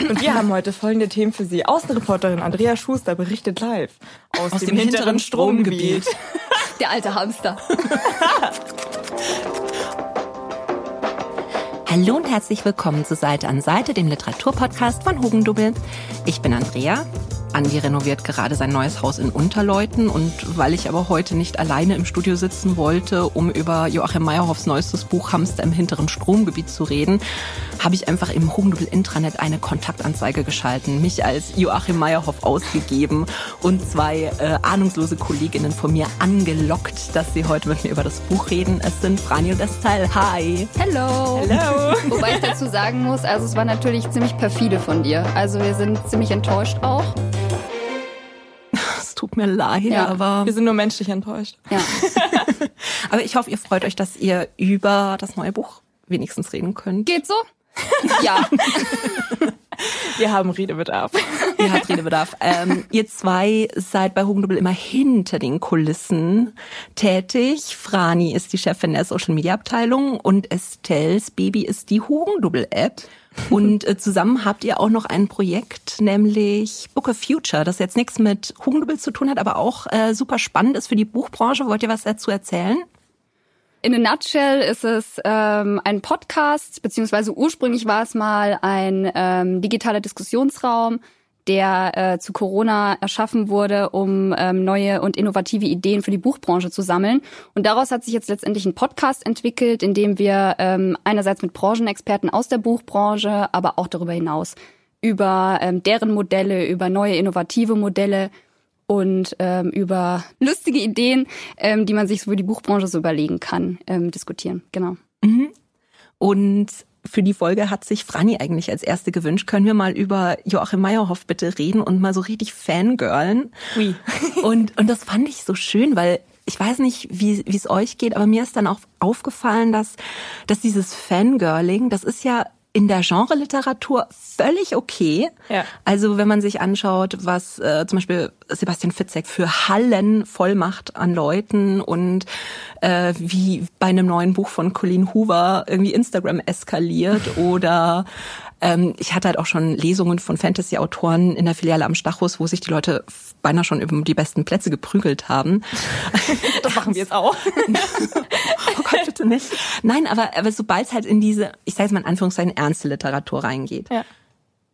Und wir haben heute folgende Themen für Sie. Außenreporterin Andrea Schuster berichtet live aus, Aus dem, dem hinteren hinteren Stromgebiet. Der alte Hamster. Hallo und herzlich willkommen zu Seite an Seite, dem Literaturpodcast von Hugendubbel. Ich bin Andrea. Andi renoviert gerade sein neues Haus in Unterleuten und weil ich aber heute nicht alleine im Studio sitzen wollte, um über Joachim Meyerhoffs neuestes Buch Hamster im hinteren Stromgebiet zu reden, habe ich einfach im Hugendubbel Intranet eine Kontaktanzeige geschalten, mich als Joachim Meyerhoff ausgegeben und zwei äh, ahnungslose Kolleginnen von mir angelockt, dass sie heute mit mir über das Buch reden. Es sind Frani und Estelle. Hi! Hello. Hello. Wobei ich dazu sagen muss, also es war natürlich ziemlich perfide von dir. Also wir sind ziemlich enttäuscht auch. Es tut mir leid, Ja. aber Wir sind nur menschlich enttäuscht. Ja. Aber ich hoffe, ihr freut euch, dass ihr über das neue Buch wenigstens reden könnt. Geht so? Ja. Wir haben Redebedarf. Ihr habt Redebedarf. ähm, ihr zwei seid bei Hugendubel immer hinter den Kulissen tätig. Frani ist die Chefin der Social Media Abteilung und Estelles Baby ist die Hugendubel App. Und äh, zusammen habt ihr auch noch ein Projekt, nämlich Book of Future, das jetzt nichts mit Hugendubel zu tun hat, aber auch äh, super spannend ist für die Buchbranche. Wollt ihr was dazu erzählen? In a nutshell ist es ähm, ein Podcast, beziehungsweise ursprünglich war es mal ein ähm, digitaler Diskussionsraum, der äh, zu Corona erschaffen wurde, um ähm, neue und innovative Ideen für die Buchbranche zu sammeln. Und daraus hat sich jetzt letztendlich ein Podcast entwickelt, in dem wir ähm, einerseits mit Branchenexperten aus der Buchbranche, aber auch darüber hinaus über ähm, deren Modelle, über neue innovative Modelle und ähm, über lustige Ideen, ähm, die man sich so für die Buchbranche so überlegen kann, ähm, diskutieren. Genau. Und für die Folge hat sich Franny eigentlich als erste gewünscht. Können wir mal über Joachim Meyerhoff bitte reden und mal so richtig fangirlen? Oui. Und, und das fand ich so schön, weil ich weiß nicht, wie wie es euch geht, aber mir ist dann auch aufgefallen, dass, dass dieses Fangirling, das ist ja in der Genre-Literatur völlig okay. Ja. Also wenn man sich anschaut, was äh, zum Beispiel Sebastian Fitzek für Hallen voll macht an Leuten und äh, wie bei einem neuen Buch von Colleen Hoover irgendwie Instagram eskaliert oder ähm, ich hatte halt auch schon Lesungen von Fantasy-Autoren in der Filiale am Stachus, wo sich die Leute beinahe schon über die besten Plätze geprügelt haben. Das machen wir jetzt auch. Oh Gott, bitte nicht. Nein, aber, aber sobald es halt in diese, ich sage jetzt mal in Anführungszeichen, ernste Literatur reingeht, Ja.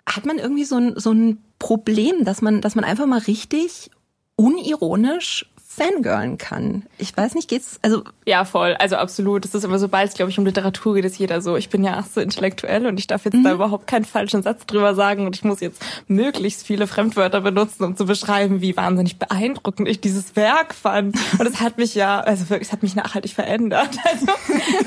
hat man irgendwie so ein, so ein Problem, dass man, dass man einfach mal richtig unironisch fangirlen kann. Ich weiß nicht, geht's, also Ja, voll. Also absolut. Das ist immer, sobald es, glaube ich, um Literatur geht, ist jeder so, ich bin ja ach so intellektuell und ich darf jetzt da überhaupt keinen falschen Satz drüber sagen und ich muss jetzt möglichst viele Fremdwörter benutzen, um zu beschreiben, wie wahnsinnig beeindruckend ich dieses Werk fand. Und es hat mich ja, also wirklich, es hat mich nachhaltig verändert. Also,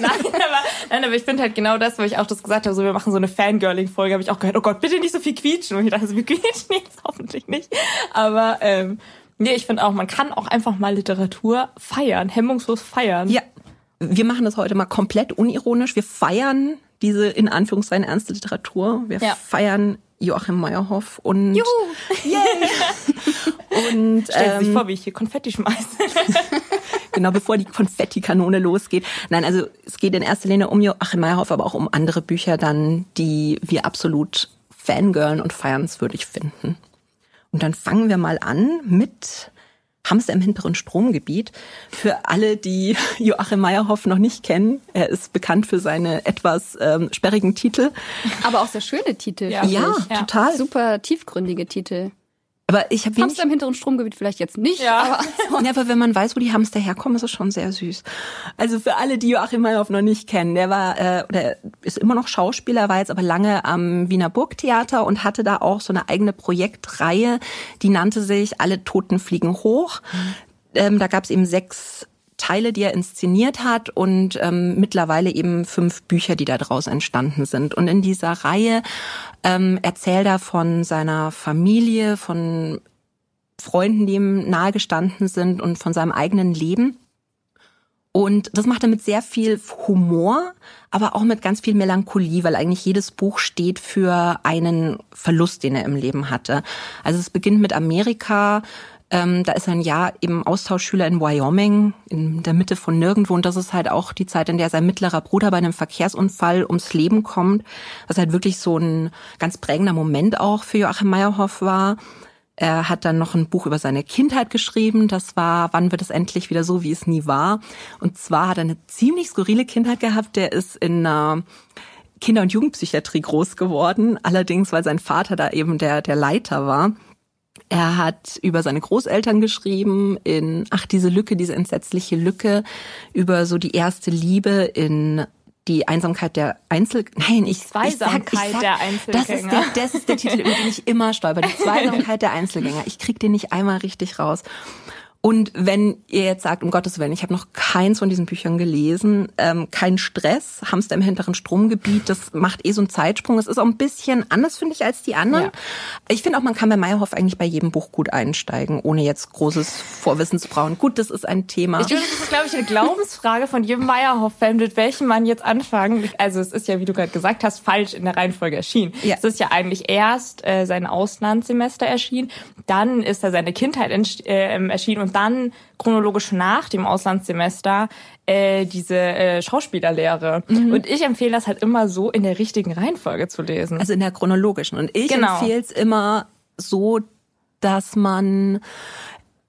nein, aber, nein, aber ich finde halt genau das, wo ich auch das gesagt habe, so wir machen so eine Fangirling-Folge, habe ich auch gehört, oh Gott, bitte nicht so viel quietschen. Und ich dachte, so, wir quietschen jetzt hoffentlich nicht. Aber, ähm, Nee, ich finde auch, man kann auch einfach mal Literatur feiern, hemmungslos feiern. ja, wir machen das heute mal komplett unironisch. Wir feiern diese in Anführungszeichen ernste Literatur. Wir Ja. feiern Joachim Meyerhoff und Juhu! und Stell sich ähm, vor, wie ich hier Konfetti schmeiße. genau bevor die Konfettikanone losgeht. Nein, also es geht in erster Linie um Joachim Meyerhoff, aber auch um andere Bücher dann, die wir absolut fangirlen und feiernswürdig finden. Und dann fangen wir mal an mit Hamster im hinteren Stromgebiet. Für alle, die Joachim Meyerhoff noch nicht kennen, er ist bekannt für seine etwas ähm, sperrigen Titel. Aber auch sehr schöne Titel. Ja. Ja, total. Super tiefgründige Titel. Aber ich habe Hamster im hinteren Stromgebiet vielleicht jetzt nicht, Ja. aber Ja, aber wenn man weiß, wo die Hamster herkommen, ist es schon sehr süß. Also für alle, die Joachim Meyerhoff noch nicht kennen, der war äh, oder ist immer noch Schauspieler, war jetzt aber lange am Wiener Burgtheater und hatte da auch so eine eigene Projektreihe, die nannte sich Alle Toten fliegen hoch. Ähm, da gab es eben sechs Teile, die er inszeniert hat und ähm, mittlerweile eben fünf Bücher, die da draus entstanden sind. Und in dieser Reihe ähm, erzählt er von seiner Familie, von Freunden, die ihm nahegestanden sind und von seinem eigenen Leben. Und das macht er mit sehr viel Humor, aber auch mit ganz viel Melancholie, weil eigentlich jedes Buch steht für einen Verlust, den er im Leben hatte. Also es beginnt mit Amerika, Ähm, da ist er ein Jahr eben Austauschschüler in Wyoming, in der Mitte von nirgendwo. Und das ist halt auch die Zeit, in der sein mittlerer Bruder bei einem Verkehrsunfall ums Leben kommt. Was halt wirklich so ein ganz prägender Moment auch für Joachim Meyerhoff war. Er hat dann noch ein Buch über seine Kindheit geschrieben. Das war, wann wird es endlich wieder so, wie es nie war? Und zwar hat er eine ziemlich skurrile Kindheit gehabt. Der ist in einer Kinder- und Jugendpsychiatrie groß geworden. Allerdings, weil sein Vater da eben der, der Leiter war. Er hat über seine Großeltern geschrieben in Ach, diese Lücke, diese entsetzliche Lücke, über so die erste Liebe in die Einsamkeit der Einzel nein ich Zweisamkeit ich sag, ich sag, der Einzelgänger das ist der, das ist der Titel über den ich immer stolper die Zweisamkeit der Einzelgänger. Ich krieg den nicht einmal richtig raus und wenn ihr jetzt sagt, um Gottes Willen, ich habe noch keins von diesen Büchern gelesen, ähm, kein Stress, Hamster im hinteren Stromgebiet, das macht eh so einen Zeitsprung. Es ist auch ein bisschen anders, finde ich, als die anderen. Ja. Ich finde auch, man kann bei Meyerhoff eigentlich bei jedem Buch gut einsteigen, ohne jetzt großes Vorwissen zu brauchen. Gut, das ist ein Thema. Ich finde, das ist, glaube ich, eine Glaubensfrage von jedem Meyerhoff-Fan, mit welchem man jetzt anfangen. Also es ist ja, wie du gerade gesagt hast, falsch in der Reihenfolge erschienen. Ja. Es ist ja eigentlich erst äh, sein Auslandssemester erschienen, dann ist er seine Kindheit äh, erschienen und dann chronologisch nach dem Auslandssemester äh, diese äh, Schauspielerlehre. Mhm. Und ich empfehle das halt immer so in der richtigen Reihenfolge zu lesen. Also in der chronologischen. Und ich genau. empfehle es immer so, dass man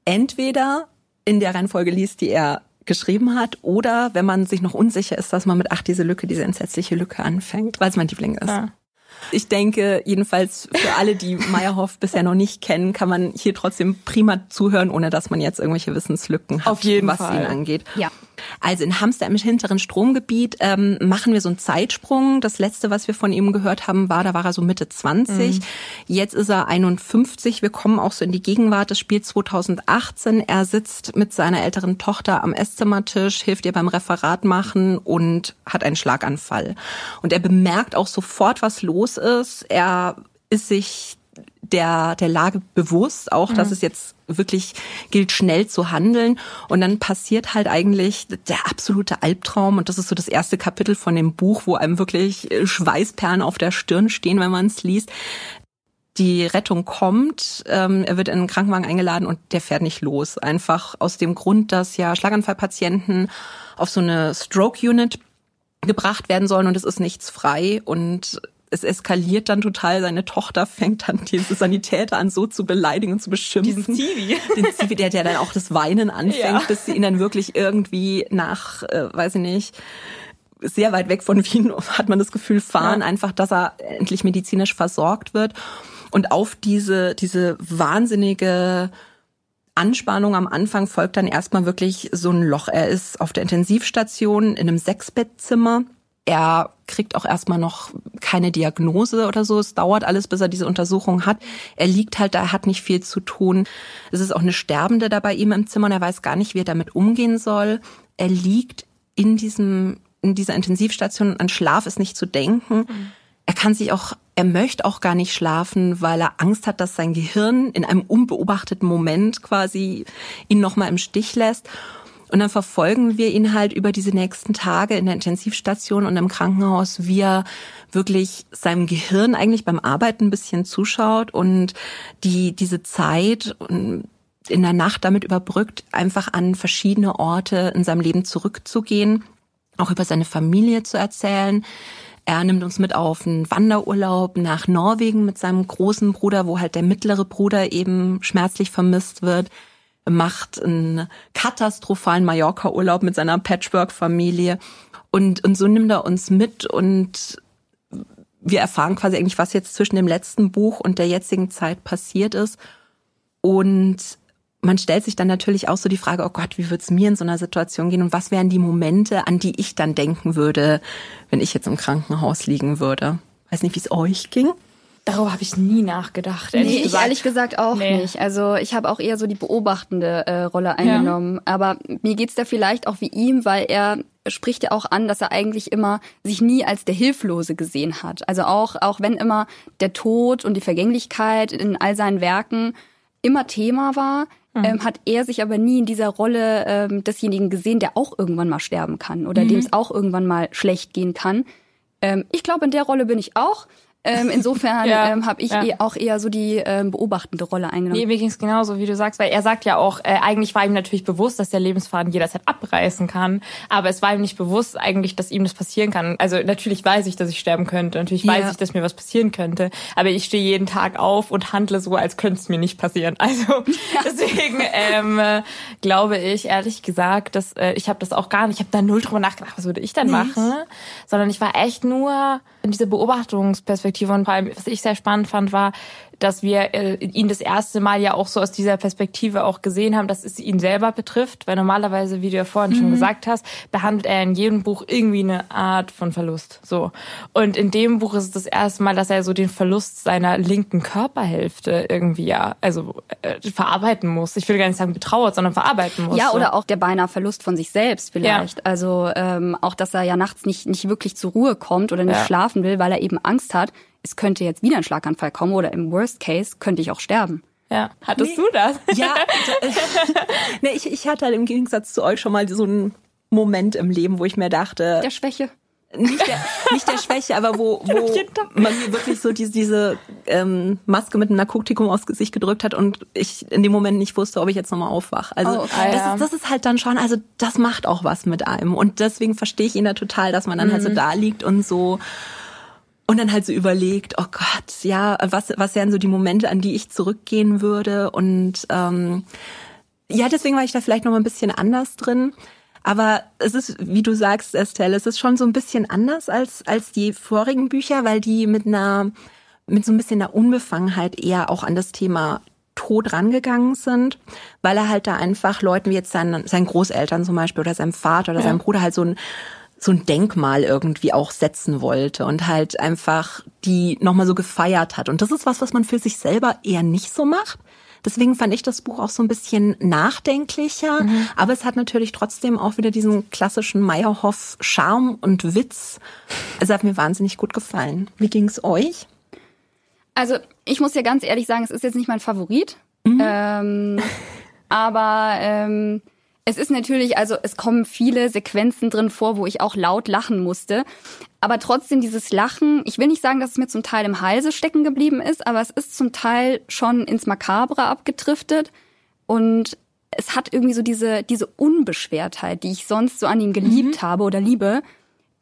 entweder in der Reihenfolge liest, die er geschrieben hat, oder wenn man sich noch unsicher ist, dass man mit Ach, diese Lücke, diese entsetzliche Lücke anfängt, weil es mein Liebling ist. Ja. Ich denke, jedenfalls für alle, die Meyerhoff bisher noch nicht kennen, kann man hier trotzdem prima zuhören, ohne dass man jetzt irgendwelche Wissenslücken hat, Auf jeden was Fall. ihn angeht. Ja. Also in Hamster im hinteren Stromgebiet ähm, machen wir so einen Zeitsprung. Das letzte, was wir von ihm gehört haben, war, da war er so Mitte 20. Mhm. Jetzt ist er 51. Wir kommen auch so in die Gegenwart. Das Spiel 2018. Er sitzt mit seiner älteren Tochter am Esszimmertisch, hilft ihr beim Referat machen und hat einen Schlaganfall. Und er bemerkt auch sofort, was los ist. Er ist sich der, der Lage bewusst, auch dass mhm. es jetzt wirklich gilt, schnell zu handeln. Und dann passiert halt eigentlich der absolute Albtraum. Und das ist so das erste Kapitel von dem Buch, wo einem wirklich Schweißperlen auf der Stirn stehen, wenn man es liest. Die Rettung kommt, ähm, er wird in einen Krankenwagen eingeladen und der fährt nicht los. Einfach aus dem Grund, dass ja Schlaganfallpatienten auf so eine Stroke Unit gebracht werden sollen und es ist nichts frei und es eskaliert dann total. Seine Tochter fängt dann diese Sanitäter an, so zu beleidigen und zu beschimpfen. Diesen Zivi. Den Zivi, der, der dann auch das Weinen anfängt, ja. bis sie ihn dann wirklich irgendwie nach, äh, weiß ich nicht, sehr weit weg von Wien, hat man das Gefühl, fahren, ja. einfach, dass er endlich medizinisch versorgt wird. Und auf diese, diese wahnsinnige Anspannung am Anfang folgt dann erstmal wirklich so ein Loch. Er ist auf der Intensivstation in einem Sechsbettzimmer er kriegt auch erstmal noch keine Diagnose oder so. Es dauert alles, bis er diese Untersuchung hat. Er liegt halt da, er hat nicht viel zu tun. Es ist auch eine Sterbende da bei ihm im Zimmer und er weiß gar nicht, wie er damit umgehen soll. Er liegt in diesem, in dieser Intensivstation. An Schlaf ist nicht zu denken. Er kann sich auch, er möchte auch gar nicht schlafen, weil er Angst hat, dass sein Gehirn in einem unbeobachteten Moment quasi ihn nochmal im Stich lässt. Und dann verfolgen wir ihn halt über diese nächsten Tage in der Intensivstation und im Krankenhaus, wie er wirklich seinem Gehirn eigentlich beim Arbeiten ein bisschen zuschaut und die, diese Zeit in der Nacht damit überbrückt, einfach an verschiedene Orte in seinem Leben zurückzugehen, auch über seine Familie zu erzählen. Er nimmt uns mit auf einen Wanderurlaub nach Norwegen mit seinem großen Bruder, wo halt der mittlere Bruder eben schmerzlich vermisst wird macht einen katastrophalen Mallorca-Urlaub mit seiner Patchwork-Familie. Und, und so nimmt er uns mit und wir erfahren quasi eigentlich, was jetzt zwischen dem letzten Buch und der jetzigen Zeit passiert ist. Und man stellt sich dann natürlich auch so die Frage, oh Gott, wie wird's mir in so einer Situation gehen und was wären die Momente, an die ich dann denken würde, wenn ich jetzt im Krankenhaus liegen würde. Weiß nicht, wie es euch ging. Darüber habe ich nie nachgedacht. Ehrlich nee, gesagt. ich ehrlich gesagt auch nee. nicht. Also ich habe auch eher so die beobachtende äh, Rolle eingenommen. Ja. Aber mir geht's da vielleicht auch wie ihm, weil er spricht ja auch an, dass er eigentlich immer sich nie als der Hilflose gesehen hat. Also auch, auch wenn immer der Tod und die Vergänglichkeit in all seinen Werken immer Thema war, mhm. ähm, hat er sich aber nie in dieser Rolle ähm, desjenigen gesehen, der auch irgendwann mal sterben kann oder mhm. dem es auch irgendwann mal schlecht gehen kann. Ähm, ich glaube, in der Rolle bin ich auch. Ähm, insofern ja, ähm, habe ich ja. eh auch eher so die ähm, beobachtende Rolle eingenommen. Nee, mir ging es genauso, wie du sagst, weil er sagt ja auch, äh, eigentlich war ihm natürlich bewusst, dass der Lebensfaden jederzeit abreißen kann, aber es war ihm nicht bewusst eigentlich, dass ihm das passieren kann. Also natürlich weiß ich, dass ich sterben könnte, natürlich ja. weiß ich, dass mir was passieren könnte, aber ich stehe jeden Tag auf und handle so, als könnte es mir nicht passieren. Also deswegen ähm, äh, glaube ich ehrlich gesagt, dass äh, ich habe das auch gar nicht, ich habe da null drüber nachgedacht, was würde ich denn machen, sondern ich war echt nur in diese Beobachtungsperspektive. Und vor allem, was ich sehr spannend fand, war, dass wir äh, ihn das erste Mal ja auch so aus dieser Perspektive auch gesehen haben, dass es ihn selber betrifft, weil normalerweise, wie du ja vorhin mhm. schon gesagt hast, behandelt er in jedem Buch irgendwie eine Art von Verlust. So. Und in dem Buch ist es das erste Mal, dass er so den Verlust seiner linken Körperhälfte irgendwie ja, also äh, verarbeiten muss. Ich will gar nicht sagen betrauert, sondern verarbeiten muss. Ja, oder auch der beinahe Verlust von sich selbst vielleicht. Ja. Also ähm, auch, dass er ja nachts nicht, nicht wirklich zur Ruhe kommt oder nicht ja. schlafen will, weil er eben Angst hat, es könnte jetzt wieder ein Schlaganfall kommen oder im Worst Case könnte ich auch sterben. Ja, hattest nee. du das? Ja, nee, ich, ich hatte halt im Gegensatz zu euch schon mal so einen Moment im Leben, wo ich mir dachte. Der Schwäche. Nicht der, nicht der Schwäche, aber wo, wo man mir wirklich so diese, diese ähm, Maske mit einem Narkotikum aufs Gesicht gedrückt hat und ich in dem Moment nicht wusste, ob ich jetzt nochmal aufwache. Also oh, okay. das, ist, das ist halt dann schon, also das macht auch was mit einem. Und deswegen verstehe ich ihn da total, dass man dann mhm. halt so mhm. da liegt und so und dann halt so überlegt, oh Gott, ja, was, was wären so die Momente, an die ich zurückgehen würde? Und ähm, ja, deswegen war ich da vielleicht noch mal ein bisschen anders drin. Aber es ist, wie du sagst, Estelle, es ist schon so ein bisschen anders als, als die vorigen Bücher, weil die mit einer, mit so ein bisschen einer Unbefangenheit eher auch an das Thema Tod rangegangen sind, weil er halt da einfach Leuten wie jetzt seinen, seinen Großeltern zum Beispiel oder seinem Vater oder ja. seinem Bruder halt so ein so ein Denkmal irgendwie auch setzen wollte und halt einfach die nochmal so gefeiert hat. Und das ist was, was man für sich selber eher nicht so macht. Deswegen fand ich das Buch auch so ein bisschen nachdenklicher, mhm. aber es hat natürlich trotzdem auch wieder diesen klassischen Meyerhoff Charme und Witz. Also hat mir wahnsinnig gut gefallen. Wie ging's euch? Also ich muss ja ganz ehrlich sagen, es ist jetzt nicht mein Favorit, mhm. ähm, aber ähm, es ist natürlich, also es kommen viele Sequenzen drin vor, wo ich auch laut lachen musste. Aber trotzdem dieses Lachen, ich will nicht sagen, dass es mir zum Teil im Halse stecken geblieben ist, aber es ist zum Teil schon ins Makabre abgedriftet. Und es hat irgendwie so diese, diese Unbeschwertheit, die ich sonst so an ihm geliebt mhm. habe oder liebe,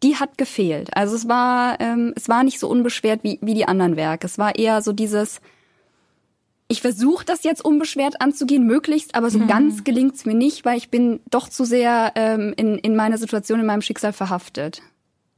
die hat gefehlt. Also es war, ähm, es war nicht so unbeschwert wie, wie die anderen Werke. Es war eher so dieses, ich versuche das jetzt unbeschwert anzugehen, möglichst, aber so mhm. ganz gelingt's mir nicht, weil ich bin doch zu sehr ähm, in, in meiner Situation, in meinem Schicksal verhaftet.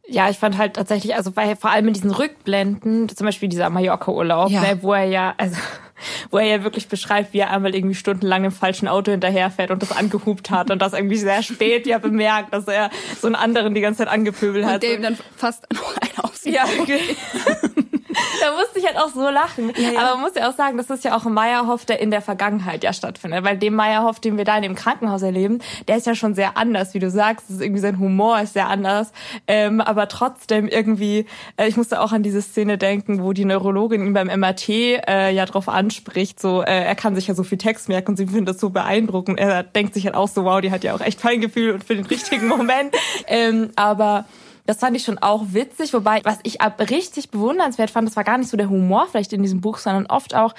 Ja, ich fand halt tatsächlich, also weil vor allem in diesen Rückblenden, zum Beispiel dieser Mallorca-Urlaub, ja. ne, wo er ja, also wo er ja wirklich beschreibt, wie er einmal irgendwie stundenlang im falschen Auto hinterherfährt und das angehupt hat und das irgendwie sehr spät ja bemerkt, dass er so einen anderen die ganze Zeit angepöbelt hat. Und dem dann fast noch einen aufsieht. Ja, okay. da musste ich halt auch so lachen. Ja, ja. Aber man muss ja auch sagen, das ist ja auch ein Meyerhoff, der in der Vergangenheit ja stattfindet. Weil dem Meyerhoff, den wir da in dem Krankenhaus erleben, der ist ja schon sehr anders, wie du sagst. Das ist irgendwie sein Humor ist sehr anders. Ähm, aber trotzdem irgendwie, äh, ich musste auch an diese Szene denken, wo die Neurologin ihn beim MRT äh, ja drauf anspricht, so äh, er kann sich ja so viel Text merken und sie findet das so beeindruckend. Er denkt sich halt auch so, wow, die hat ja auch echt Feingefühl und für den richtigen Moment. ähm, aber das fand ich schon auch witzig, wobei, was ich ab richtig bewundernswert fand, das war gar nicht so der Humor vielleicht in diesem Buch, sondern oft auch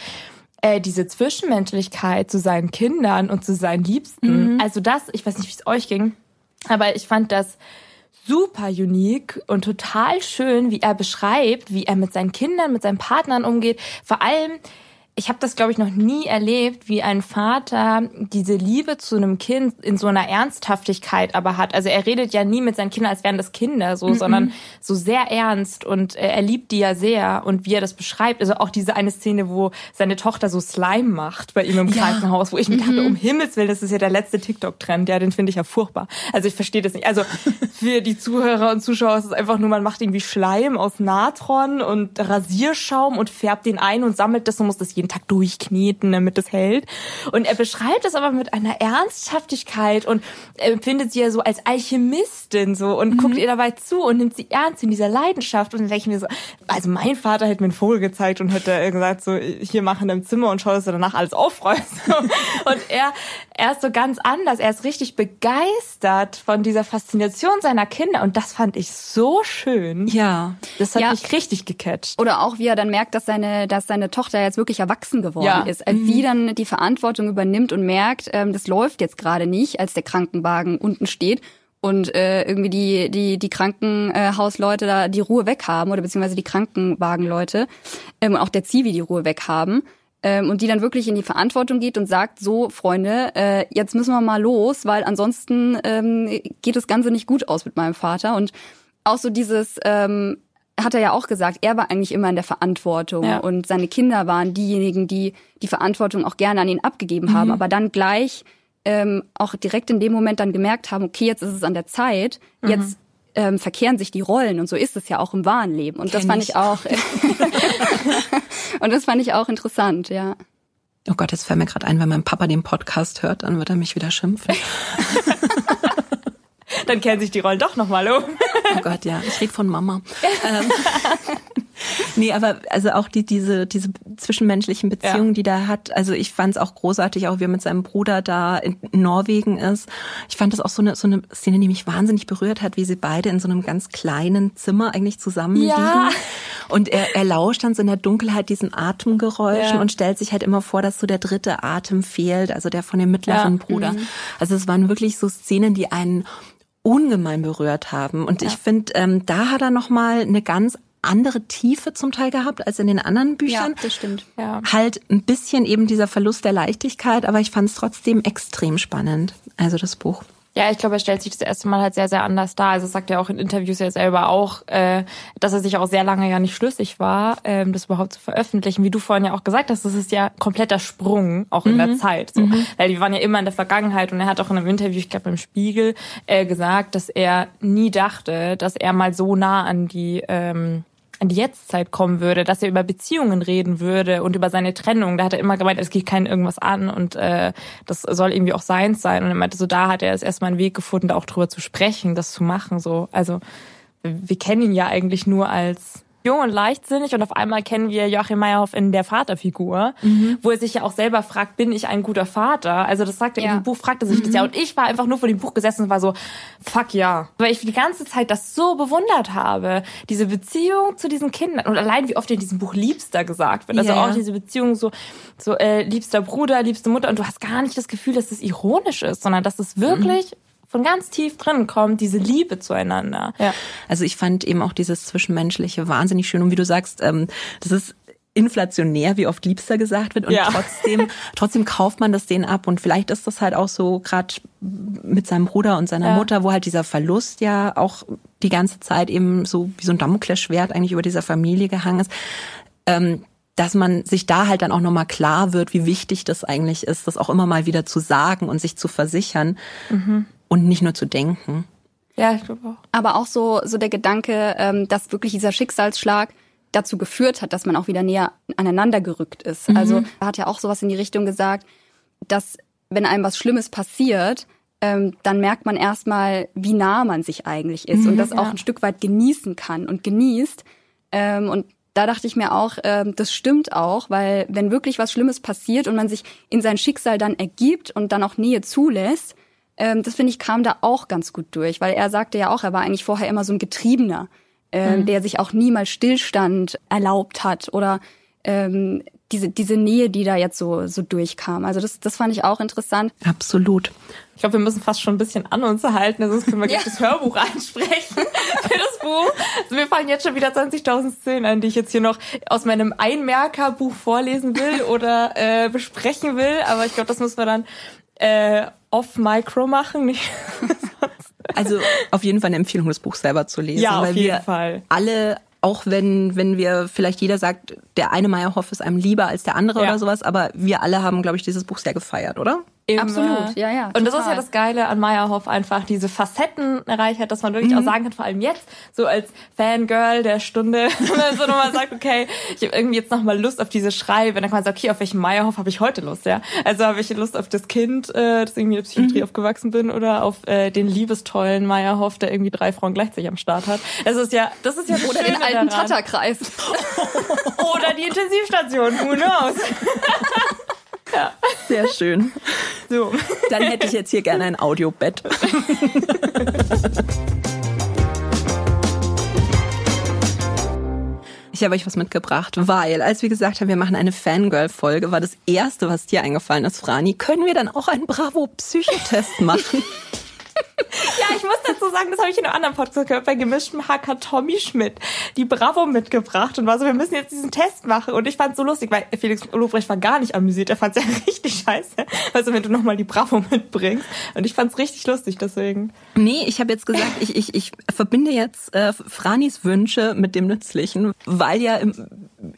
äh, diese Zwischenmenschlichkeit zu seinen Kindern und zu seinen Liebsten. Mhm. Also das, ich weiß nicht, wie es euch ging, aber ich fand das super unique und total schön, wie er beschreibt, wie er mit seinen Kindern, mit seinen Partnern umgeht. Vor allem, ich habe das, glaube ich, noch nie erlebt, wie ein Vater diese Liebe zu einem Kind in so einer Ernsthaftigkeit aber hat. Also er redet ja nie mit seinen Kindern, als wären das Kinder so, mm -mm. sondern so sehr ernst und er liebt die ja sehr und wie er das beschreibt. Also auch diese eine Szene, wo seine Tochter so Slime macht bei ihm im ja. Krankenhaus, wo ich mir dachte, mhm. um Himmels Willen, das ist ja der letzte TikTok-Trend. Ja, den finde ich ja furchtbar. Also ich verstehe das nicht. Also für die Zuhörer und Zuschauer ist es einfach nur, man macht irgendwie Schleim aus Natron und Rasierschaum und färbt den ein und sammelt das und muss das jeden jeden Tag durchkneten, damit es hält. Und er beschreibt es aber mit einer Ernsthaftigkeit und empfindet sie ja so als Alchemistin so und mhm. guckt ihr dabei zu und nimmt sie ernst in dieser Leidenschaft. Und dann denke ich mir so, also mein Vater hätte mir einen Vogel gezeigt und hätte gesagt, so hier mach in deinem Zimmer und schau, dass du danach alles aufräumst. und er, er ist so ganz anders. Er ist richtig begeistert von dieser Faszination seiner Kinder und das fand ich so schön. Ja. Das hat ja. mich richtig gecatcht. Oder auch wie er dann merkt, dass seine, dass seine Tochter jetzt wirklich erwachsen geworden ja. ist. Als mhm. sie dann die Verantwortung übernimmt und merkt, ähm, das läuft jetzt gerade nicht, als der Krankenwagen unten steht und äh, irgendwie die die die Krankenhausleute da die Ruhe weghaben oder beziehungsweise die Krankenwagenleute ähm, auch der Zivi die Ruhe weghaben ähm, und die dann wirklich in die Verantwortung geht und sagt, so Freunde, äh, jetzt müssen wir mal los, weil ansonsten ähm, geht das Ganze nicht gut aus mit meinem Vater und auch so dieses ähm, hat er ja auch gesagt, er war eigentlich immer in der Verantwortung ja. und seine Kinder waren diejenigen, die die Verantwortung auch gerne an ihn abgegeben haben, mhm. aber dann gleich ähm, auch direkt in dem Moment dann gemerkt haben, okay, jetzt ist es an der Zeit, mhm. jetzt ähm, verkehren sich die Rollen und so ist es ja auch im wahren Leben und Kenn das fand ich, ich auch und das fand ich auch interessant, ja. Oh Gott, jetzt fällt mir gerade ein, wenn mein Papa den Podcast hört, dann wird er mich wieder schimpfen. dann kennen sich die Rollen doch nochmal um. oh Gott, ja, ich rede von Mama. ähm, nee, aber also auch die, diese, diese zwischenmenschlichen Beziehungen, ja. die da hat, also ich fand es auch großartig, auch wie er mit seinem Bruder da in Norwegen ist. Ich fand das auch so eine, so eine Szene, die mich wahnsinnig berührt hat, wie sie beide in so einem ganz kleinen Zimmer eigentlich zusammenliegen. Ja. Und er, er lauscht dann so in der Dunkelheit diesen Atemgeräuschen ja. und stellt sich halt immer vor, dass so der dritte Atem fehlt, also der von dem mittleren. Bruder. Mhm. Also es waren wirklich so Szenen, die einen ungemein berührt haben. Und ja. ich finde, ähm, da hat er noch mal eine ganz andere Tiefe zum Teil gehabt als in den anderen Büchern. Ja, das stimmt. Ja. Halt ein bisschen eben dieser Verlust der Leichtigkeit, aber ich fand es trotzdem extrem spannend. Also das Buch. Ja, ich glaube, er stellt sich das erste Mal halt sehr, sehr anders dar. Also sagt er auch in Interviews ja selber auch, äh, dass er sich auch sehr lange ja nicht schlüssig war, ähm, das überhaupt zu veröffentlichen. Wie du vorhin ja auch gesagt hast, das ist ja kompletter Sprung, auch in mhm. der Zeit. So. Mhm. Weil die waren ja immer in der Vergangenheit und er hat auch in einem Interview, ich glaube beim Spiegel, äh, gesagt, dass er nie dachte, dass er mal so nah an die ähm, an die Jetztzeit kommen würde, dass er über Beziehungen reden würde und über seine Trennung. Da hat er immer gemeint, es geht keinen irgendwas an und äh, das soll irgendwie auch seins sein. Und er meinte, so da hat er jetzt erstmal einen Weg gefunden, da auch drüber zu sprechen, das zu machen. So, also wir kennen ihn ja eigentlich nur als jung und leichtsinnig und auf einmal kennen wir Joachim Meyerhoff in der Vaterfigur, mhm. wo er sich ja auch selber fragt, bin ich ein guter Vater? Also das sagt er ja. dem Buch, fragt er sich mhm. das ja. Und ich war einfach nur vor dem Buch gesessen und war so, fuck ja. Weil ich die ganze Zeit das so bewundert habe, diese Beziehung zu diesen Kindern und allein wie oft in diesem Buch Liebster gesagt wird. Also yeah. auch diese Beziehung so, so äh, liebster Bruder, liebste Mutter und du hast gar nicht das Gefühl, dass das ironisch ist, sondern dass es wirklich mhm von ganz tief drin kommt, diese Liebe zueinander. Ja. Also ich fand eben auch dieses Zwischenmenschliche wahnsinnig schön. Und wie du sagst, ähm, das ist inflationär, wie oft Liebster gesagt wird und ja. trotzdem trotzdem kauft man das denen ab und vielleicht ist das halt auch so gerade mit seinem Bruder und seiner ja. Mutter, wo halt dieser Verlust ja auch die ganze Zeit eben so wie so ein Damoklesschwert eigentlich über dieser Familie gehangen ist. Ähm, dass man sich da halt dann auch nochmal klar wird, wie wichtig das eigentlich ist, das auch immer mal wieder zu sagen und sich zu versichern. Mhm und nicht nur zu denken. Ja, ich glaube auch. Aber auch so, so der Gedanke, ähm, dass wirklich dieser Schicksalsschlag dazu geführt hat, dass man auch wieder näher aneinander gerückt ist. Mhm. Also er hat ja auch sowas in die Richtung gesagt, dass wenn einem was Schlimmes passiert, ähm, dann merkt man erstmal, wie nah man sich eigentlich ist mhm, und das ja. auch ein Stück weit genießen kann und genießt. Ähm, und da dachte ich mir auch, ähm, das stimmt auch, weil wenn wirklich was Schlimmes passiert und man sich in sein Schicksal dann ergibt und dann auch Nähe zulässt, ähm, das finde ich kam da auch ganz gut durch, weil er sagte ja auch, er war eigentlich vorher immer so ein Getriebener, ähm, mhm. der sich auch niemals Stillstand erlaubt hat oder ähm, diese, diese Nähe, die da jetzt so, so durchkam. Also das, das fand ich auch interessant. Absolut. Ich glaube, wir müssen fast schon ein bisschen an uns halten, sonst können wir gleich ja. das Hörbuch ansprechen für das Buch. Also mir fallen jetzt schon wieder 20.000 Szenen ein, die ich jetzt hier noch aus meinem Einmerkerbuch vorlesen will oder äh, besprechen will. Aber ich glaube, das müssen wir dann äh, off-micro machen. also auf jeden Fall eine Empfehlung, das Buch selber zu lesen. Ja, auf weil jeden wir Fall. Alle auch wenn, wenn wir vielleicht jeder sagt, der eine Meyerhoff ist einem lieber als der andere ja. oder sowas, aber wir alle haben, glaube ich, dieses Buch sehr gefeiert, oder? Immer. Absolut, ja, ja. Und das ist total. ja das Geile an Meyerhoff einfach, diese Facetten erreicht hat, dass man wirklich auch sagen kann, vor allem jetzt, so als Fangirl der Stunde, wenn man so nochmal sagt, okay, ich habe irgendwie jetzt nochmal Lust auf diese Schreibe, dann kann man sagen, okay, auf welchen Meyerhoff habe ich heute Lust, ja? Also habe ich Lust auf das Kind, äh, das irgendwie in der Psychiatrie aufgewachsen bin oder auf äh, den liebestollen Meyerhoff, der irgendwie drei Frauen gleichzeitig am Start hat. Das ist ja, das ist ja das Oder den Schöne alten daran. Tatterkreis. Oder die Intensivstation, who knows? Sehr schön. So. Dann hätte ich jetzt hier gerne ein Audiobett. Ich habe euch was mitgebracht, weil, als wir gesagt haben, wir machen eine Fangirl-Folge, war das erste, was dir eingefallen ist, Frani, können wir dann auch einen Bravo-Psychotest machen? Ja, ich muss dazu sagen, das habe ich in einem anderen Podcast gehört, bei gemischtem Hack hat Tommy Schmidt die Bravo mitgebracht und war so, wir müssen jetzt diesen Test machen. Und ich fand es so lustig, weil Felix Lobrecht war gar nicht amüsiert. Er fand es ja richtig scheiße. Also wenn du nochmal die Bravo mitbringst. Und ich fand es richtig lustig, deswegen. Nee, ich habe jetzt gesagt, ich, ich, ich verbinde jetzt äh, Franis Wünsche mit dem Nützlichen, weil ja im,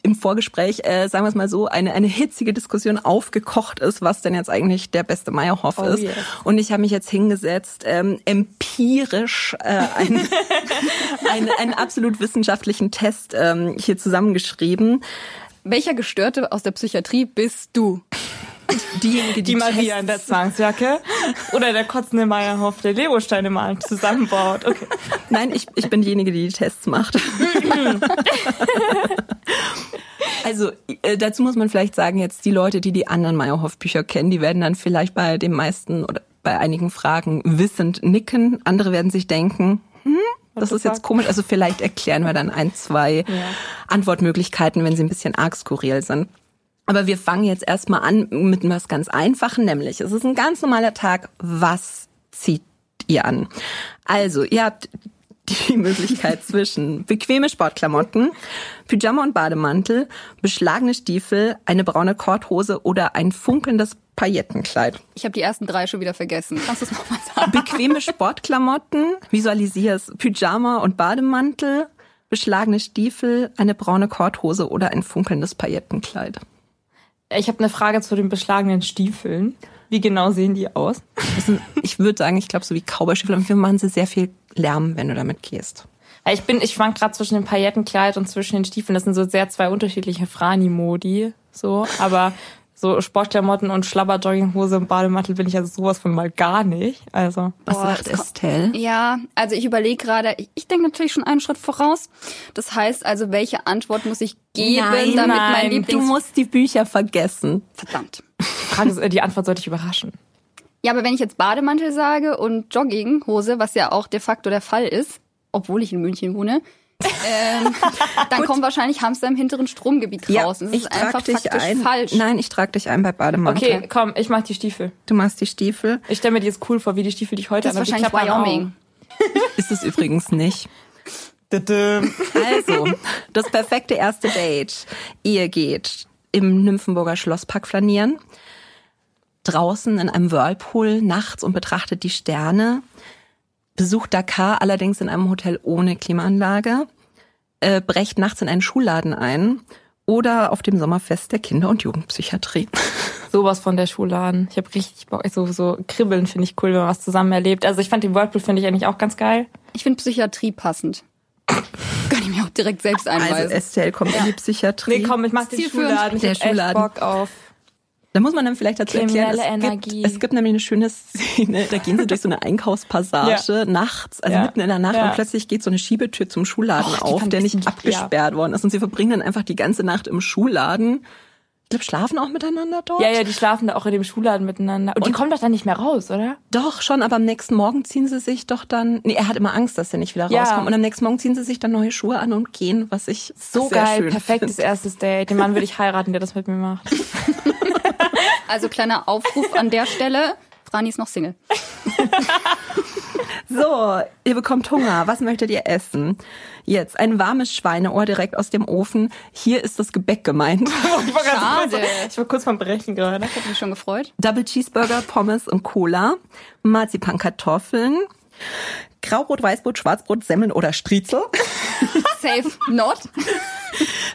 im Vorgespräch, äh, sagen wir es mal so, eine, eine hitzige Diskussion aufgekocht ist, was denn jetzt eigentlich der beste Meyerhoff Oh ist. yes. Und ich habe mich jetzt hingesetzt, ähm, empirisch äh, ein, ein, einen absolut wissenschaftlichen Test ähm, hier zusammengeschrieben. Welcher Gestörte aus der Psychiatrie bist du? Diejenige, Die Maria in der Zwangsjacke oder der kotzende Meyerhoff, der Legosteine mal zusammenbaut. Okay. Nein, ich, ich bin diejenige, die die Tests macht. also äh, dazu muss man vielleicht sagen, jetzt die Leute, die die anderen Meyerhoff-Bücher kennen, die werden dann vielleicht bei den meisten oder bei einigen Fragen wissend nicken. Andere werden sich denken, hm, das ist jetzt komisch. Also vielleicht erklären wir dann ein, zwei Antwortmöglichkeiten, wenn sie ein bisschen arg skurril sind. Aber wir fangen jetzt erstmal an mit was ganz Einfachen, nämlich es ist ein ganz normaler Tag. Was zieht ihr an? Also, ihr habt die Möglichkeit zwischen bequeme Sportklamotten, Pyjama und Bademantel, beschlagene Stiefel, eine braune Korthose oder ein funkelndes Paillettenkleid. Ich habe die ersten drei schon wieder vergessen. Kannst du es nochmal sagen? Bequeme Sportklamotten, visualisier's, Pyjama und Bademantel, beschlagene Stiefel, eine braune Korthose oder ein funkelndes Paillettenkleid. Ich habe eine Frage zu den beschlagenen Stiefeln. Wie genau sehen die aus? Sind, ich würde sagen, ich glaube, so wie Cowboystiefel, und wir machen sie sehr viel Lärm, wenn du damit gehst. Ich bin, ich schwank gerade zwischen dem Paillettenkleid und zwischen den Stiefeln. Das sind so sehr zwei unterschiedliche Frani-Modi, so. Aber so Sportklamotten und Schlabber-Jogginghose und Bademantel bin ich also sowas von mal gar nicht. Also. Was Boah, sagt Estelle? Ja, also ich überlege gerade, ich, ich denke natürlich schon einen Schritt voraus. Das heißt also, welche Antwort muss ich geben, Nein, damit nein, mein Du Lieblings... musst die Bücher vergessen. Verdammt. Die äh, die Antwort sollte ich überraschen. Ja, aber wenn ich jetzt Bademantel sage und Jogginghose, was ja auch de facto der Fall ist, obwohl ich in München wohne, ähm, dann kommt wahrscheinlich Hamster im hinteren Stromgebiet raus. Das ich ist einfach dich faktisch ein. falsch. Nein, ich trag dich ein bei Bademantel. Okay, komm, ich mach die Stiefel. Du machst die Stiefel. Ich stelle mir die jetzt cool vor, wie die Stiefel, die ich heute Das ist wahrscheinlich Wyoming. Ist es übrigens nicht. Also, das perfekte erste Date. Ihr geht im Nymphenburger Schlosspark flanieren, draußen in einem Whirlpool nachts und betrachtet die Sterne, besucht Dakar allerdings in einem Hotel ohne Klimaanlage, äh, brecht nachts in einen Schulladen ein oder auf dem Sommerfest der Kinder- und Jugendpsychiatrie. Sowas von der Schulladen. Ich habe richtig Bock. So, so kribbeln finde ich cool, wenn man was zusammen erlebt. Also ich fand den Whirlpool finde ich eigentlich auch ganz geil. Ich finde Psychiatrie passend. Kann ich mir auch direkt selbst Also einweisen. Estelle kommt in die Psychiatrie. Nee, komm, ich mach den Zielführend. Schulladen. Ich Der hab echt Schulladen. Bock auf. Da muss man dann vielleicht dazu erklären, es Kriminelle gibt, es gibt nämlich eine schöne Szene, da gehen sie durch so eine Einkaufspassage nachts, also Ja. mitten in der Nacht Ja. und plötzlich geht so eine Schiebetür zum Schulladen Och, auf, der ich nicht abgesperrt worden ist und sie verbringen dann einfach die ganze Nacht im Schulladen. Ich glaube, schlafen auch miteinander dort? Ja, ja, die schlafen da auch in dem Schulladen miteinander. Und die kommen doch dann nicht mehr raus, oder? Doch, schon, aber am nächsten Morgen ziehen sie sich doch dann, nee, er hat immer Angst, dass er nicht wieder Ja. rauskommt und am nächsten Morgen ziehen sie sich dann neue Schuhe an und gehen, was ich So sehr geil, schön perfektes finde. erstes Date. Den Mann würde ich heiraten, der das mit mir macht. Also kleiner Aufruf an der Stelle. Frani ist noch Single. So, ihr bekommt Hunger. Was möchtet ihr essen? Jetzt ein warmes Schweineohr direkt aus dem Ofen. Hier ist das Gebäck gemeint. Ich war, ganz Schade. kurz, ich war kurz vom Brechen gerade. Ich hätte mich schon gefreut. Double Cheeseburger, Pommes und Cola. Marzipankartoffeln. Graubrot, Weißbrot, Schwarzbrot, Semmeln oder Striezel. Safe not.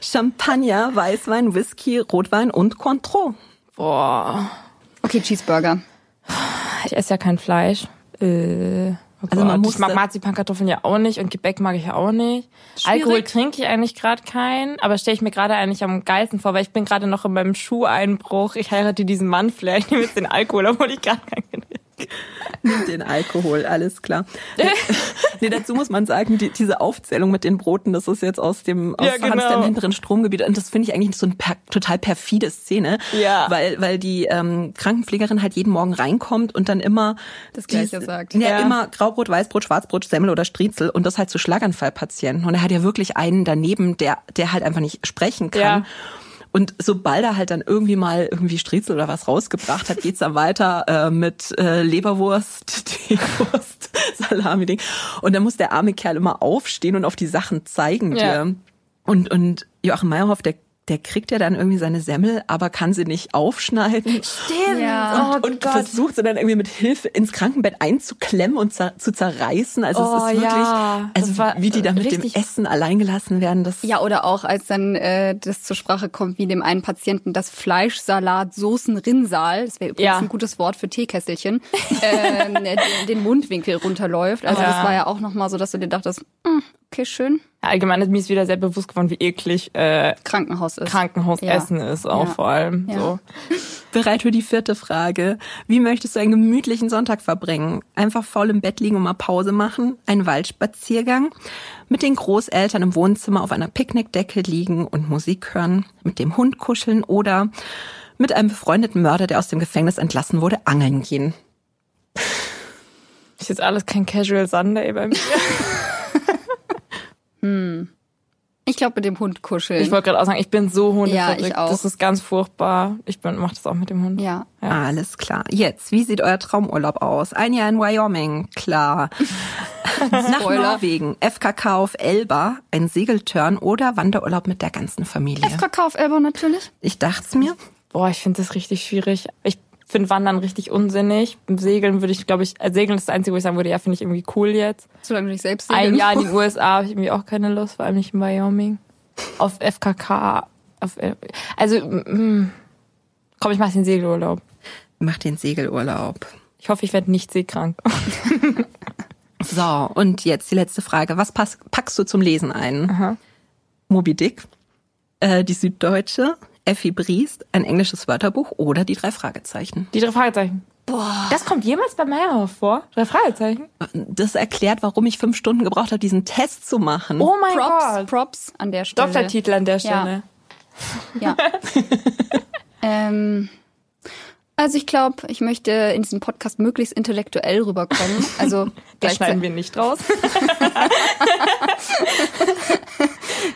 Champagner, Weißwein, Whisky, Rotwein und Cointreau. Boah. Okay, Cheeseburger. Ich esse ja kein Fleisch. Äh, oh Also man muss ich mag Marzipankartoffeln ja auch nicht und Gebäck mag ich ja auch nicht. Schwierig. Alkohol trinke ich eigentlich gerade keinen, aber stelle ich mir gerade eigentlich am geilsten vor, weil ich bin gerade noch in meinem Schuheinbruch. Ich heirate diesen Mann vielleicht, ich nehme jetzt den Alkohol, obwohl ich gerade keinen Nimm den Alkohol, alles klar. nee, dazu muss man sagen, die, diese Aufzählung mit den Broten, das ist jetzt aus dem aus Ja, genau. dem hinteren Stromgebiet und das finde ich eigentlich so eine per, total perfide Szene, Ja. weil weil die ähm, Krankenpflegerin halt jeden Morgen reinkommt und dann immer Das Gleiche sagt. Ja, Ja. immer Graubrot, Weißbrot, Schwarzbrot, Semmel oder Striezel und das halt zu Schlaganfallpatienten und er hat ja wirklich einen daneben, der der halt einfach nicht sprechen kann. Ja. Und sobald er halt dann irgendwie mal irgendwie Striezel oder was rausgebracht hat, geht's dann weiter äh, mit äh, Leberwurst, Teewurst, Salami-Ding. Und dann muss der arme Kerl immer aufstehen und auf die Sachen zeigen Ja. dir. Und, und Joachim Meyerhoff, der, der kriegt ja dann irgendwie seine Semmel, aber kann sie nicht aufschneiden. Stimmt. Ja. Oh und versucht sie dann irgendwie mit Hilfe ins Krankenbett einzuklemmen und zer zu zerreißen. Also Oh, es ist wirklich, ja. Also war wie die da mit dem Essen alleingelassen werden, das Ja, oder auch als dann äh, das zur Sprache kommt, wie dem einen Patienten das Fleischsalat Soßen-Rinnsal, das wäre übrigens Ja. ein gutes Wort für Teekesselchen, ähm, den, den Mundwinkel runterläuft. Also Ja. das war ja auch nochmal so, dass du dir dachtest, hm, okay, schön, Allgemein ist mir ist wieder sehr bewusst geworden, wie eklig äh, Krankenhaus ist. Krankenhausessen Ja. ist auch Ja. vor allem. Ja. So. Bereit für die vierte Frage. Wie möchtest du einen gemütlichen Sonntag verbringen? Einfach faul im Bett liegen und mal Pause machen? Ein Waldspaziergang? Mit den Großeltern im Wohnzimmer auf einer Picknickdecke liegen und Musik hören? Mit dem Hund kuscheln? Oder mit einem befreundeten Mörder, der aus dem Gefängnis entlassen wurde, angeln gehen? Ist jetzt alles kein Casual Sunday bei mir. Ich glaube, mit dem Hund kuscheln. Ich wollte gerade auch sagen, ich bin so hundeverrückt. Ja, ich auch. Das ist ganz furchtbar. Ich bin, mach das auch mit dem Hund. ja. Alles klar. Jetzt, wie sieht euer Traumurlaub aus? Ein Jahr in Wyoming, klar. Nach Spoiler. Norwegen, FKK auf Elba, ein Segeltörn oder Wanderurlaub mit der ganzen Familie. Kakao auf Elba natürlich. Ich dachte mir, Boah, ich finde das richtig schwierig. Ich finde Wandern richtig unsinnig. Segeln würde ich, glaube ich, äh, Segeln ist das Einzige, wo ich sagen würde, ja, finde ich irgendwie cool jetzt. Solange du nicht selbst Ein segeln Jahr in den USA habe ich irgendwie auch keine Lust, vor allem nicht in Wyoming. Auf FKK, auf, L- also, mm, komm, ich mache den Segelurlaub. mach den Segelurlaub. Ich hoffe, ich werde nicht seekrank. So, und jetzt die letzte Frage. Was pass packst du zum Lesen ein? Moby Dick, äh, die Süddeutsche, Effi Briest, ein englisches Wörterbuch oder die drei Fragezeichen? Die drei Fragezeichen. Boah. Das kommt jemals bei Meyerhoff vor? Drei Fragezeichen? Das erklärt, warum ich fünf Stunden gebraucht habe, diesen Test zu machen. Oh mein Props, Gott. Props an der Stelle. Doktortitel an der Stelle. Ja. ähm, also ich glaube, ich möchte in diesem Podcast möglichst intellektuell rüberkommen. Also Das schneiden wir nicht raus.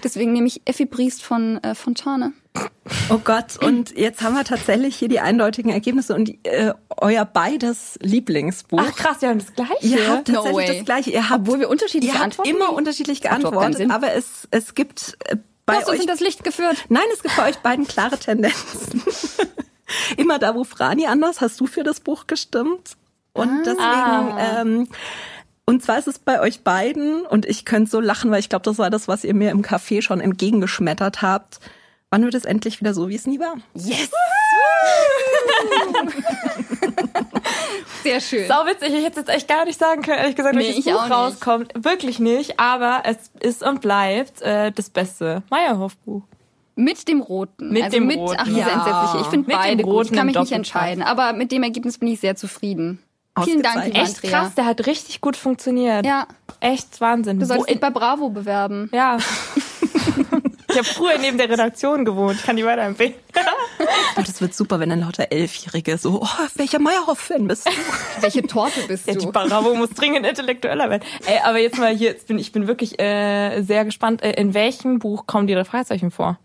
deswegen nehme ich Effi Briest von äh, Fontane. Oh Gott, und jetzt haben wir tatsächlich hier die eindeutigen Ergebnisse und äh, euer beides Lieblingsbuch. Ach krass, wir haben das gleiche. Ihr habt No tatsächlich way. das gleiche. Ihr habt, Obwohl wir unterschiedliche ihr habt Antworten immer unterschiedlich geantwortet, aber es, es gibt äh, bei Hast du uns euch in das Licht geführt? Nein, es gibt bei euch beiden klare Tendenzen. Immer da, wo Frani anders, hast du für das Buch gestimmt. Und deswegen, Ah. ähm, und zwar ist es bei euch beiden, und ich könnte so lachen, weil ich glaube, das war das, was ihr mir im Café schon entgegengeschmettert habt. Wann wird es endlich wieder so, wie es nie war? Yes! Sehr schön. Sau witzig, ich hätte jetzt echt gar nicht sagen können, ehrlich gesagt, Nee, welches ich Buch auch nicht. rauskommt. Wirklich nicht, aber es ist und bleibt äh, das beste Meyerhoff-Buch. Mit dem roten. Mit also dem mit, roten. Ach, dieser Ja. entsetzliche. Ich finde Mit dem beide gut. roten Ich kann mich nicht entscheiden. Aber mit dem Ergebnis bin ich sehr zufrieden. Vielen Dank, liebe Ausgezeichnet. Echt Andrea. krass, der hat richtig gut funktioniert. Ja, Echt Wahnsinn. du solltest dich bei Bravo bewerben. Ja. ich habe früher neben der Redaktion gewohnt. Ich kann die weiterempfehlen. Oh, das wird super, wenn dann lauter Elfjährige so, oh, welcher Meyerhoff-Fan bist du? Welche Torte bist Ja, die du? Bravo muss dringend intellektueller werden. Ey, aber jetzt mal hier, jetzt bin, ich bin wirklich äh, sehr gespannt. Äh, in welchem Buch kommen die drei Fragezeichen vor?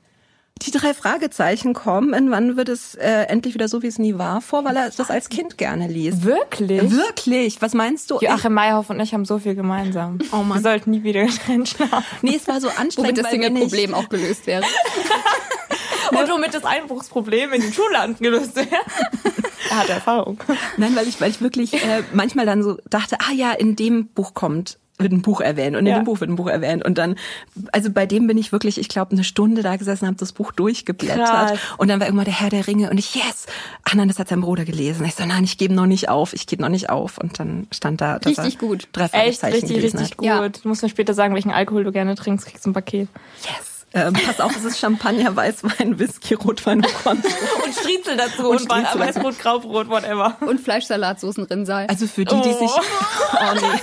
Die drei Fragezeichen kommen, in wann wird es äh, endlich wieder so, wie es nie war, vor, weil er das als Kind gerne liest. Wirklich? Wirklich? Was meinst du? Joachim Meyerhoff und ich haben so viel gemeinsam. Oh Mann. Wir sollten nie wieder getrennt schlafen. Nee, es war so anstrengend, Womit das Single-Problem auch gelöst wäre. Und womit das Einbruchsproblem in den Schulland gelöst wird. er hat Erfahrung. Nein, weil ich, weil ich wirklich äh, manchmal dann so dachte, ah ja, in dem Buch kommt wird ein Buch erwähnt und in dem Buch wird ein Buch erwähnt und dann, also bei dem bin ich wirklich, ich glaube, eine Stunde da gesessen, habe das Buch durchgeblättert Krass. und dann war irgendwann der Herr der Ringe und ich, yes, ach nein, das hat sein Bruder gelesen. Ich so, nein, ich gebe noch nicht auf, ich gebe noch nicht auf und dann stand da, dass richtig gut, drei Echt richtig, richtig hat. gut. Ja. Du musst mir später sagen, welchen Alkohol du gerne trinkst, kriegst du ein Paket. Yes. Ähm, pass auf, es ist Champagner, Weißwein, Whisky, Rotwein und Konto. und Striezel dazu und, und Weißbrot, Graubrot, whatever. Und Fleischsalat, Soßen, Rinnsal. Also für die, die oh. sich... Oh nee.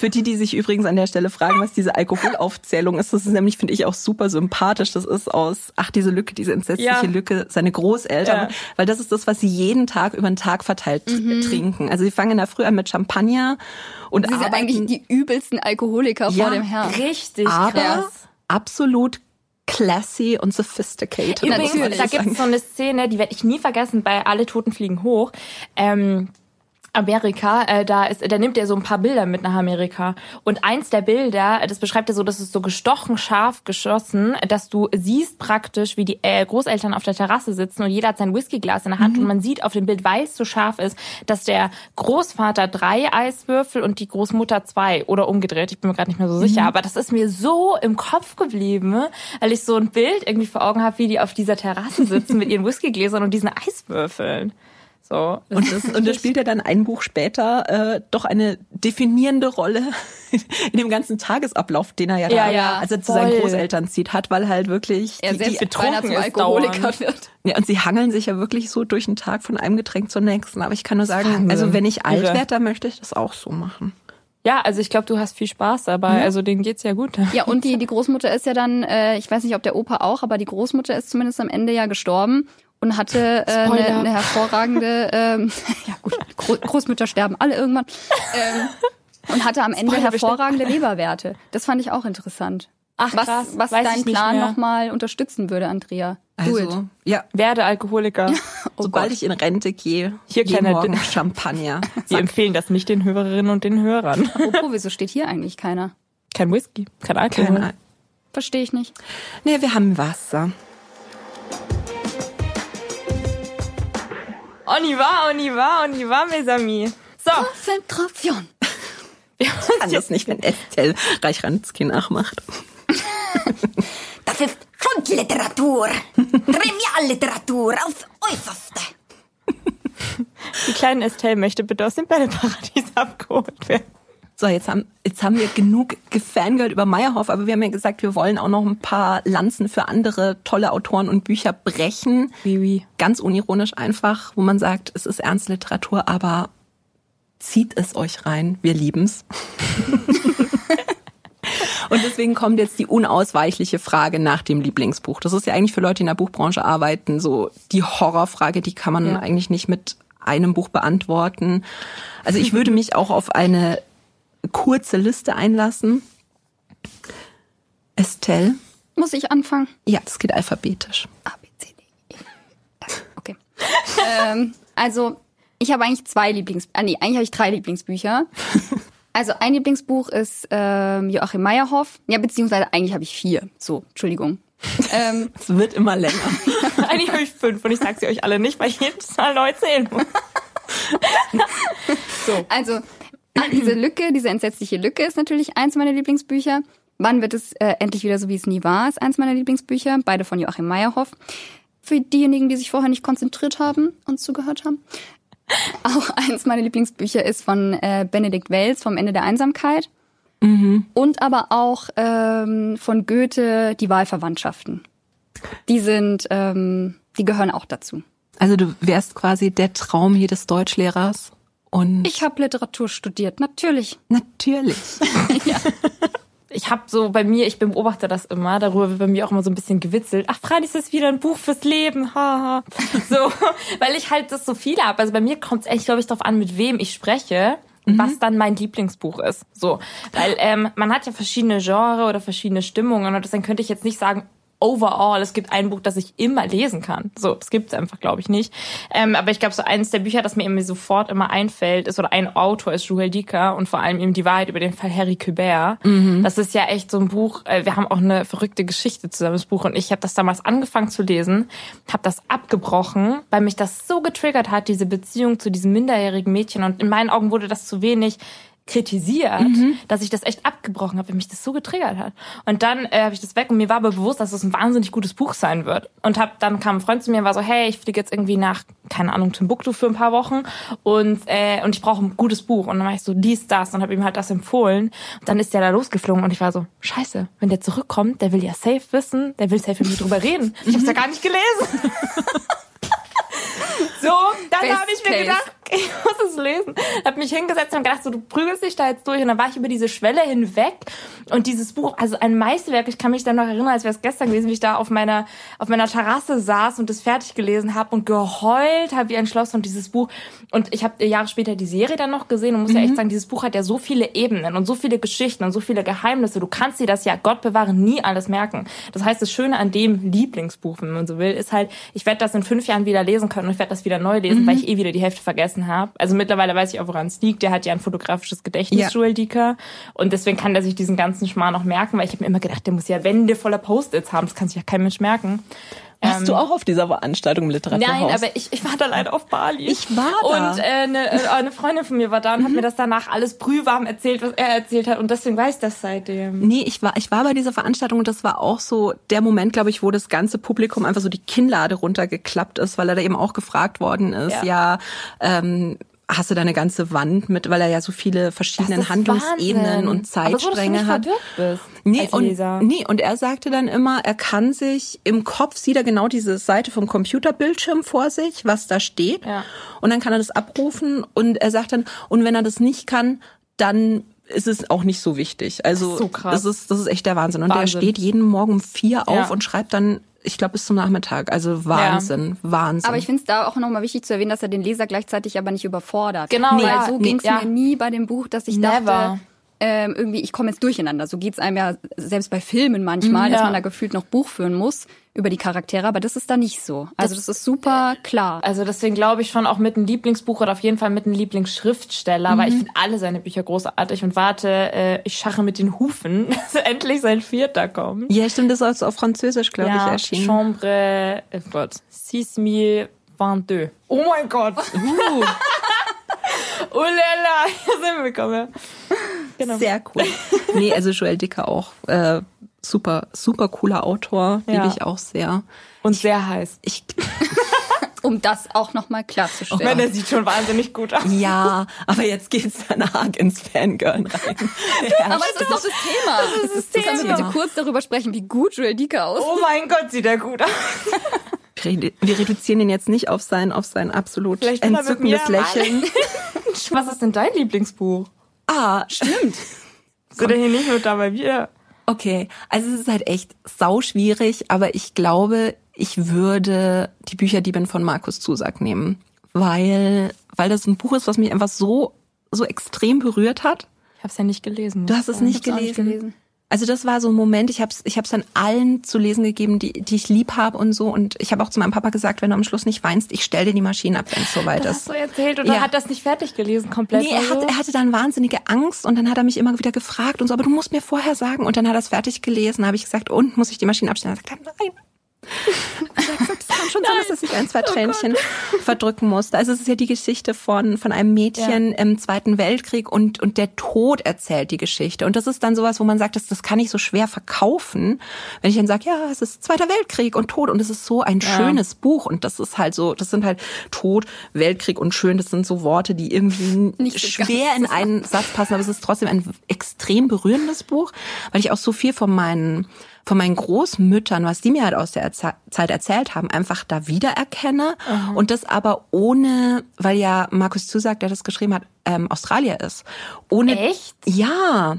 Für die, die sich übrigens an der Stelle fragen, was diese Alkoholaufzählung ist, das ist nämlich, finde ich, auch super sympathisch. Das ist aus, ach, diese Lücke, diese entsetzliche ja. Lücke, seine Großeltern. Ja. Weil das ist das, was sie jeden Tag über den Tag verteilt mhm. trinken. Also sie fangen in der Früh an mit Champagner und sie arbeiten. sind eigentlich die übelsten Alkoholiker ja, vor dem Herrn. Richtig aber krass. absolut classy und sophisticated. Übrigens, da gibt es so eine Szene, die werde ich nie vergessen, bei Alle Toten fliegen hoch. Ähm, Amerika, äh, da ist, da nimmt er so ein paar Bilder mit nach Amerika. Und eins der Bilder, das beschreibt er so, dass es so gestochen scharf geschossen, dass du siehst praktisch, wie die äh, Großeltern auf der Terrasse sitzen und jeder hat sein Whiskyglas in der Hand mhm. und man sieht auf dem Bild, weil es so scharf ist, dass der Großvater drei Eiswürfel und die Großmutter zwei oder umgedreht. Ich bin mir gerade nicht mehr so sicher, mhm. aber das ist mir so im Kopf geblieben, weil ich so ein Bild irgendwie vor Augen habe, wie die auf dieser Terrasse sitzen mit ihren Whiskygläsern und diesen Eiswürfeln. So. Und das, und das spielt ja dann ein Buch später äh, doch eine definierende Rolle in dem ganzen Tagesablauf, den er ja, ja, da, ja also zu seinen Großeltern zieht, hat, weil halt wirklich er die, die betrunken zum Alkoholiker wird. Ja, und sie hangeln sich ja wirklich so durch den Tag von einem Getränk zum nächsten. Aber ich kann nur sagen, also wenn ich alt werde, dann möchte ich das auch so machen. Ja, also ich glaube, du hast viel Spaß dabei. Also denen geht's ja gut. Ja, und die, die Großmutter ist ja dann, äh, ich weiß nicht, ob der Opa auch, aber die Großmutter ist zumindest am Ende ja gestorben und hatte äh, eine, eine hervorragende, ähm, ja gut, Großmütter sterben alle irgendwann, ähm, und hatte am Ende Spoiler hervorragende bestimmt. Leberwerte. Das fand ich auch interessant. Ach, was, krass, was deinen Plan nochmal unterstützen würde, Andrea. Also, ja, werde Alkoholiker. oh Sobald Gott. ich in Rente gehe, hier kleiner morgen Champagner. Wir empfehlen das nicht den Hörerinnen und den Hörern. Apropos, wieso steht hier eigentlich keiner? Kein Whisky, kein Alkohol. Kein Al Verstehe ich nicht. Nee, wir haben Wasser. On y va, on y va, on y va, mes amis. So. Konzentration. Ich kann das nicht, wenn Estelle Reich-Rantzki nachmacht. Das ist Schundliteratur. Trivialliteratur aufs Äußerste. Die kleine Estelle möchte bitte aus dem Bälleparadies abgeholt werden. So, jetzt haben, jetzt haben wir genug gefangirlt über Meyerhoff, aber wir haben ja gesagt, wir wollen auch noch ein paar Lanzen für andere tolle Autoren und Bücher brechen. Wie, wie. Ganz unironisch einfach, wo man sagt, es ist ernste Literatur, aber zieht es euch rein. Wir lieben's. Und deswegen kommt jetzt die unausweichliche Frage nach dem Lieblingsbuch. Das ist ja eigentlich für Leute, die in der Buchbranche arbeiten, so die Horrorfrage, die kann man ja. eigentlich nicht mit einem Buch beantworten. Also ich würde mich auch auf eine kurze Liste einlassen. Estelle. Muss ich anfangen? Ja, das geht alphabetisch. A, B, C, D, E. Okay. ähm, also, ich habe eigentlich zwei Lieblings... Ah, nee, eigentlich habe ich drei Lieblingsbücher. Also ein Lieblingsbuch ist ähm, Joachim Meyerhoff. Ja, beziehungsweise eigentlich habe ich vier. So, Entschuldigung. Ähm, es wird immer länger. eigentlich habe ich fünf und ich sage sie euch alle nicht, weil ich jedes Mal neu zählen muss. so. Also diese Lücke, diese entsetzliche Lücke ist natürlich eins meiner Lieblingsbücher. Wann wird es äh, endlich wieder so, wie es nie war, ist eins meiner Lieblingsbücher. Beide von Joachim Meyerhoff. Für diejenigen, die sich vorher nicht konzentriert haben und zugehört haben. Auch eins meiner Lieblingsbücher ist von äh, Benedikt Wells vom Ende der Einsamkeit. Mhm. Und aber auch ähm, von Goethe Die Wahlverwandtschaften. Die sind, ähm, die gehören auch dazu. Also du wärst quasi der Traum jedes Deutschlehrers und ich habe Literatur studiert, natürlich. Natürlich. ja. Ich habe so bei mir, ich beobachte das immer, darüber wird bei mir auch immer so ein bisschen gewitzelt. Ach, freilich ist es wieder ein Buch fürs Leben, haha. so, weil ich halt das so viele habe. Also bei mir kommt es echt, glaube ich, darauf an, mit wem ich spreche. Mhm. was dann mein Lieblingsbuch ist. So, weil ähm, man hat ja verschiedene Genre oder verschiedene Stimmungen und deswegen könnte ich jetzt nicht sagen, overall, es gibt ein Buch, das ich immer lesen kann. So, das gibt's einfach, glaube ich, nicht. Ähm, aber ich glaube, so eines der Bücher, das mir irgendwie sofort immer einfällt, ist, oder ein Autor ist Joël Dicker und vor allem eben die Wahrheit über den Fall Harry Kubert. Mhm. Das ist ja echt so ein Buch, äh, wir haben auch eine verrückte Geschichte zusammen, das Buch, und ich habe das damals angefangen zu lesen, habe das abgebrochen, weil mich das so getriggert hat, diese Beziehung zu diesem minderjährigen Mädchen. Und in meinen Augen wurde das zu wenig kritisiert, mhm. dass ich das echt abgebrochen habe, weil mich das so getriggert hat. Und dann äh, habe ich das weg und mir war aber bewusst, dass es das ein wahnsinnig gutes Buch sein wird. Und hab, dann kam ein Freund zu mir und war so, hey, ich fliege jetzt irgendwie nach, keine Ahnung, Timbuktu für ein paar Wochen und äh, und ich brauche ein gutes Buch. Und dann war ich so, dies, das und habe ihm halt das empfohlen. Und dann ist der da losgeflogen und ich war so, scheiße, wenn der zurückkommt, der will ja safe wissen, der will safe mit mir drüber reden. Ich habe ja gar nicht gelesen. so, dann habe ich mir gedacht, ich muss es lesen. Hab mich hingesetzt und gedacht, so, du prügelst dich da jetzt durch. Und dann war ich über diese Schwelle hinweg. Und dieses Buch, also ein Meisterwerk, ich kann mich dann noch erinnern, als wäre es gestern gewesen, wie ich da auf meiner, auf meiner Terrasse saß und das fertig gelesen habe und geheult habe wie ein Schloss und dieses Buch. Und ich habe Jahre später die Serie dann noch gesehen und muss mhm. ja echt sagen, dieses Buch hat ja so viele Ebenen und so viele Geschichten und so viele Geheimnisse. Du kannst dir das ja, Gott bewahren, nie alles merken. Das heißt, das Schöne an dem Lieblingsbuch, wenn man so will, ist halt, ich werde das in fünf Jahren wieder lesen können und ich werde das wieder neu lesen, mhm. weil ich eh wieder die Hälfte vergessen habe. Also mittlerweile weiß ich auch, woran es liegt. Der hat ja ein fotografisches Gedächtnis, ja. Joel Dieker. Und deswegen kann der sich diesen ganzen Schmarrn noch merken, weil ich habe mir immer gedacht, der muss ja Wände voller Post-its haben. Das kann sich ja kein Mensch merken. Warst ähm, du auch auf dieser Veranstaltung im Literaturhaus? Nein, aber ich, ich war da leider auf Bali. Ich war da. Und äh, eine, äh, eine Freundin von mir war da und mhm. hat mir das danach alles brühwarm erzählt, was er erzählt hat. Und deswegen weiß ich das seitdem. Nee, ich war, ich war bei dieser Veranstaltung und das war auch so der Moment, glaube ich, wo das ganze Publikum einfach so die Kinnlade runtergeklappt ist, weil er da eben auch gefragt worden ist, ja, ja ähm, hast du da eine ganze Wand mit, weil er ja so viele verschiedene Handlungsebenen Wahnsinn. und Zeitstränge Aber so, hat. Bist nee, und, nee, und er sagte dann immer, er kann sich im Kopf sieht er genau diese Seite vom Computerbildschirm vor sich, was da steht. Ja. Und dann kann er das abrufen und er sagt dann, und wenn er das nicht kann, dann ist es auch nicht so wichtig. Also so krass. das ist das ist echt der Wahnsinn. Und Wahnsinn. der steht jeden Morgen um vier auf ja. und schreibt dann ich glaube, bis zum Nachmittag. Also Wahnsinn, ja. Wahnsinn. Aber ich finde es da auch nochmal wichtig zu erwähnen, dass er den Leser gleichzeitig aber nicht überfordert. Genau, Weil ja, so ging es ja. mir nie bei dem Buch, dass ich Never. dachte, ähm, irgendwie, ich komme jetzt durcheinander. So geht's einem ja selbst bei Filmen manchmal, ja. dass man da gefühlt noch Buch führen muss über die Charaktere, aber das ist da nicht so. Also das, das ist super klar. Also deswegen glaube ich schon auch mit einem Lieblingsbuch oder auf jeden Fall mit einem Lieblingsschriftsteller, mhm. weil ich finde alle seine Bücher großartig und warte, äh, ich schache mit den Hufen, dass endlich sein vierter kommt. Ja, stimmt, das ist also auf Französisch, glaube ja, ich, erschienen. Chambre, oh Gott, 6022. Oh mein Gott. Uh. oh lala, hier sind wir gekommen. Genau. Sehr cool. Nee, also Joel Dicker auch äh, super, super cooler Autor, ja. liebe ich auch sehr. Und sehr heiß. Ich, um das auch nochmal klarzustellen. Ich meine, der sieht schon wahnsinnig gut aus. Ja, aber jetzt geht's dann arg ins Fangirl rein. Ja, aber das ist doch das Thema. Das ist das Thema. Können wir bitte kurz darüber sprechen, wie gut Joel Dicker aussieht? Oh mein Gott, sieht er gut aus. Wir reduzieren ihn jetzt nicht auf sein, auf sein absolut entzückendes Lächeln. Was ist denn dein Lieblingsbuch? Ah, stimmt. Sind er hier nicht nur dabei wir? Okay, also es ist halt echt sau schwierig, aber ich glaube, ich würde die Bücherdiebin von Markus Zusack nehmen, weil weil das ein Buch ist, was mich einfach so so extrem berührt hat. Ich habe es ja nicht gelesen. Du hast es nicht gelesen. nicht gelesen. Also das war so ein Moment, ich habe es ich hab's dann allen zu lesen gegeben, die, die ich lieb habe und so. Und ich habe auch zu meinem Papa gesagt, wenn du am Schluss nicht weinst, ich stell dir die Maschine ab, wenn es soweit ist. Hast du erzählt oder ja. hat das nicht fertig gelesen komplett? Nee, er, hat, er hatte dann wahnsinnige Angst und dann hat er mich immer wieder gefragt und so, aber du musst mir vorher sagen. Und dann hat er es fertig gelesen, habe ich gesagt, und muss ich die Maschine abstellen? Er sagt, nein, das kann schon sein, dass sich ein, zwei oh Tränchen oh verdrücken musste. Also es ist ja die Geschichte von, von einem Mädchen ja. im Zweiten Weltkrieg und, und der Tod erzählt die Geschichte. Und das ist dann sowas, wo man sagt, das, das kann ich so schwer verkaufen, wenn ich dann sage, ja, es ist Zweiter Weltkrieg und Tod und es ist so ein ja. schönes Buch und das ist halt so, das sind halt Tod, Weltkrieg und schön, das sind so Worte, die irgendwie Nicht schwer in einen Satz passen, aber es ist trotzdem ein extrem berührendes Buch, weil ich auch so viel von meinen von meinen Großmüttern, was die mir halt aus der Zeit erzählt haben, einfach da wiedererkenne. Mhm. Und das aber ohne, weil ja Markus Zusag, der das geschrieben hat, ähm, Australier ist. Ohne, Echt? Ja.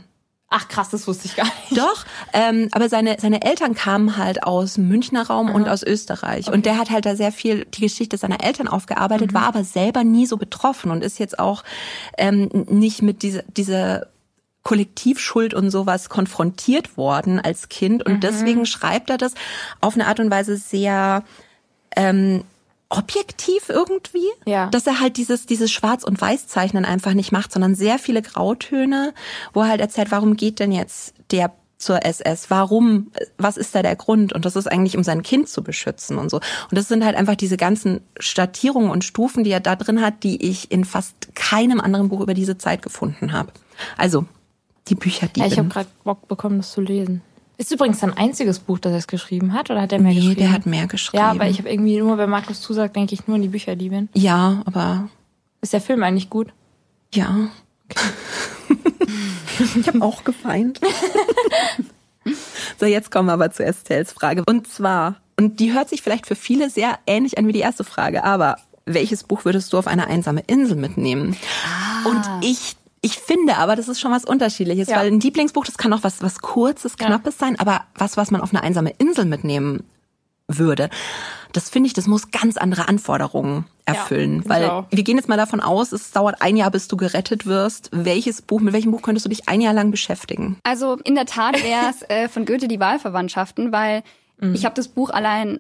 Ach krass, das wusste ich gar nicht. Doch, ähm, aber seine, seine Eltern kamen halt aus dem Münchner Raum Aha. und aus Österreich. Okay. Und der hat halt da sehr viel die Geschichte seiner Eltern aufgearbeitet, mhm. war aber selber nie so betroffen und ist jetzt auch ähm, nicht mit dieser, dieser Kollektivschuld und sowas konfrontiert worden als Kind. Und mhm. deswegen schreibt er das auf eine Art und Weise sehr ähm, objektiv irgendwie, ja. dass er halt dieses dieses Schwarz- und Weiß-Zeichnen einfach nicht macht, sondern sehr viele Grautöne, wo er halt erzählt, warum geht denn jetzt der zur SS? Warum? Was ist da der Grund? Und das ist eigentlich, um sein Kind zu beschützen und so. Und das sind halt einfach diese ganzen Stadtierungen und Stufen, die er da drin hat, die ich in fast keinem anderen Buch über diese Zeit gefunden habe. Also die Bücher, die ja, ich habe gerade Bock bekommen, das zu lesen. Ist übrigens sein einziges Buch, das er geschrieben hat, oder hat er mehr nee, geschrieben? der hat mehr geschrieben. Ja, aber ich habe irgendwie nur, wenn Markus zusagt, denke ich nur an die Bücher, die bin. Ja, aber. Ist der Film eigentlich gut? Ja. Okay. ich habe auch gefeind. so, jetzt kommen wir aber zu Estelles Frage. Und zwar, und die hört sich vielleicht für viele sehr ähnlich an wie die erste Frage, aber welches Buch würdest du auf eine einsame Insel mitnehmen? Ah. Und ich ich finde aber, das ist schon was Unterschiedliches, ja. weil ein Lieblingsbuch, das kann auch was, was kurzes, knappes ja. sein, aber was, was man auf eine einsame Insel mitnehmen würde, das finde ich, das muss ganz andere Anforderungen erfüllen. Ja, weil auch. wir gehen jetzt mal davon aus, es dauert ein Jahr, bis du gerettet wirst. Welches Buch, mit welchem Buch könntest du dich ein Jahr lang beschäftigen? Also in der Tat wäre es äh, von Goethe die Wahlverwandtschaften, weil mhm. ich habe das Buch allein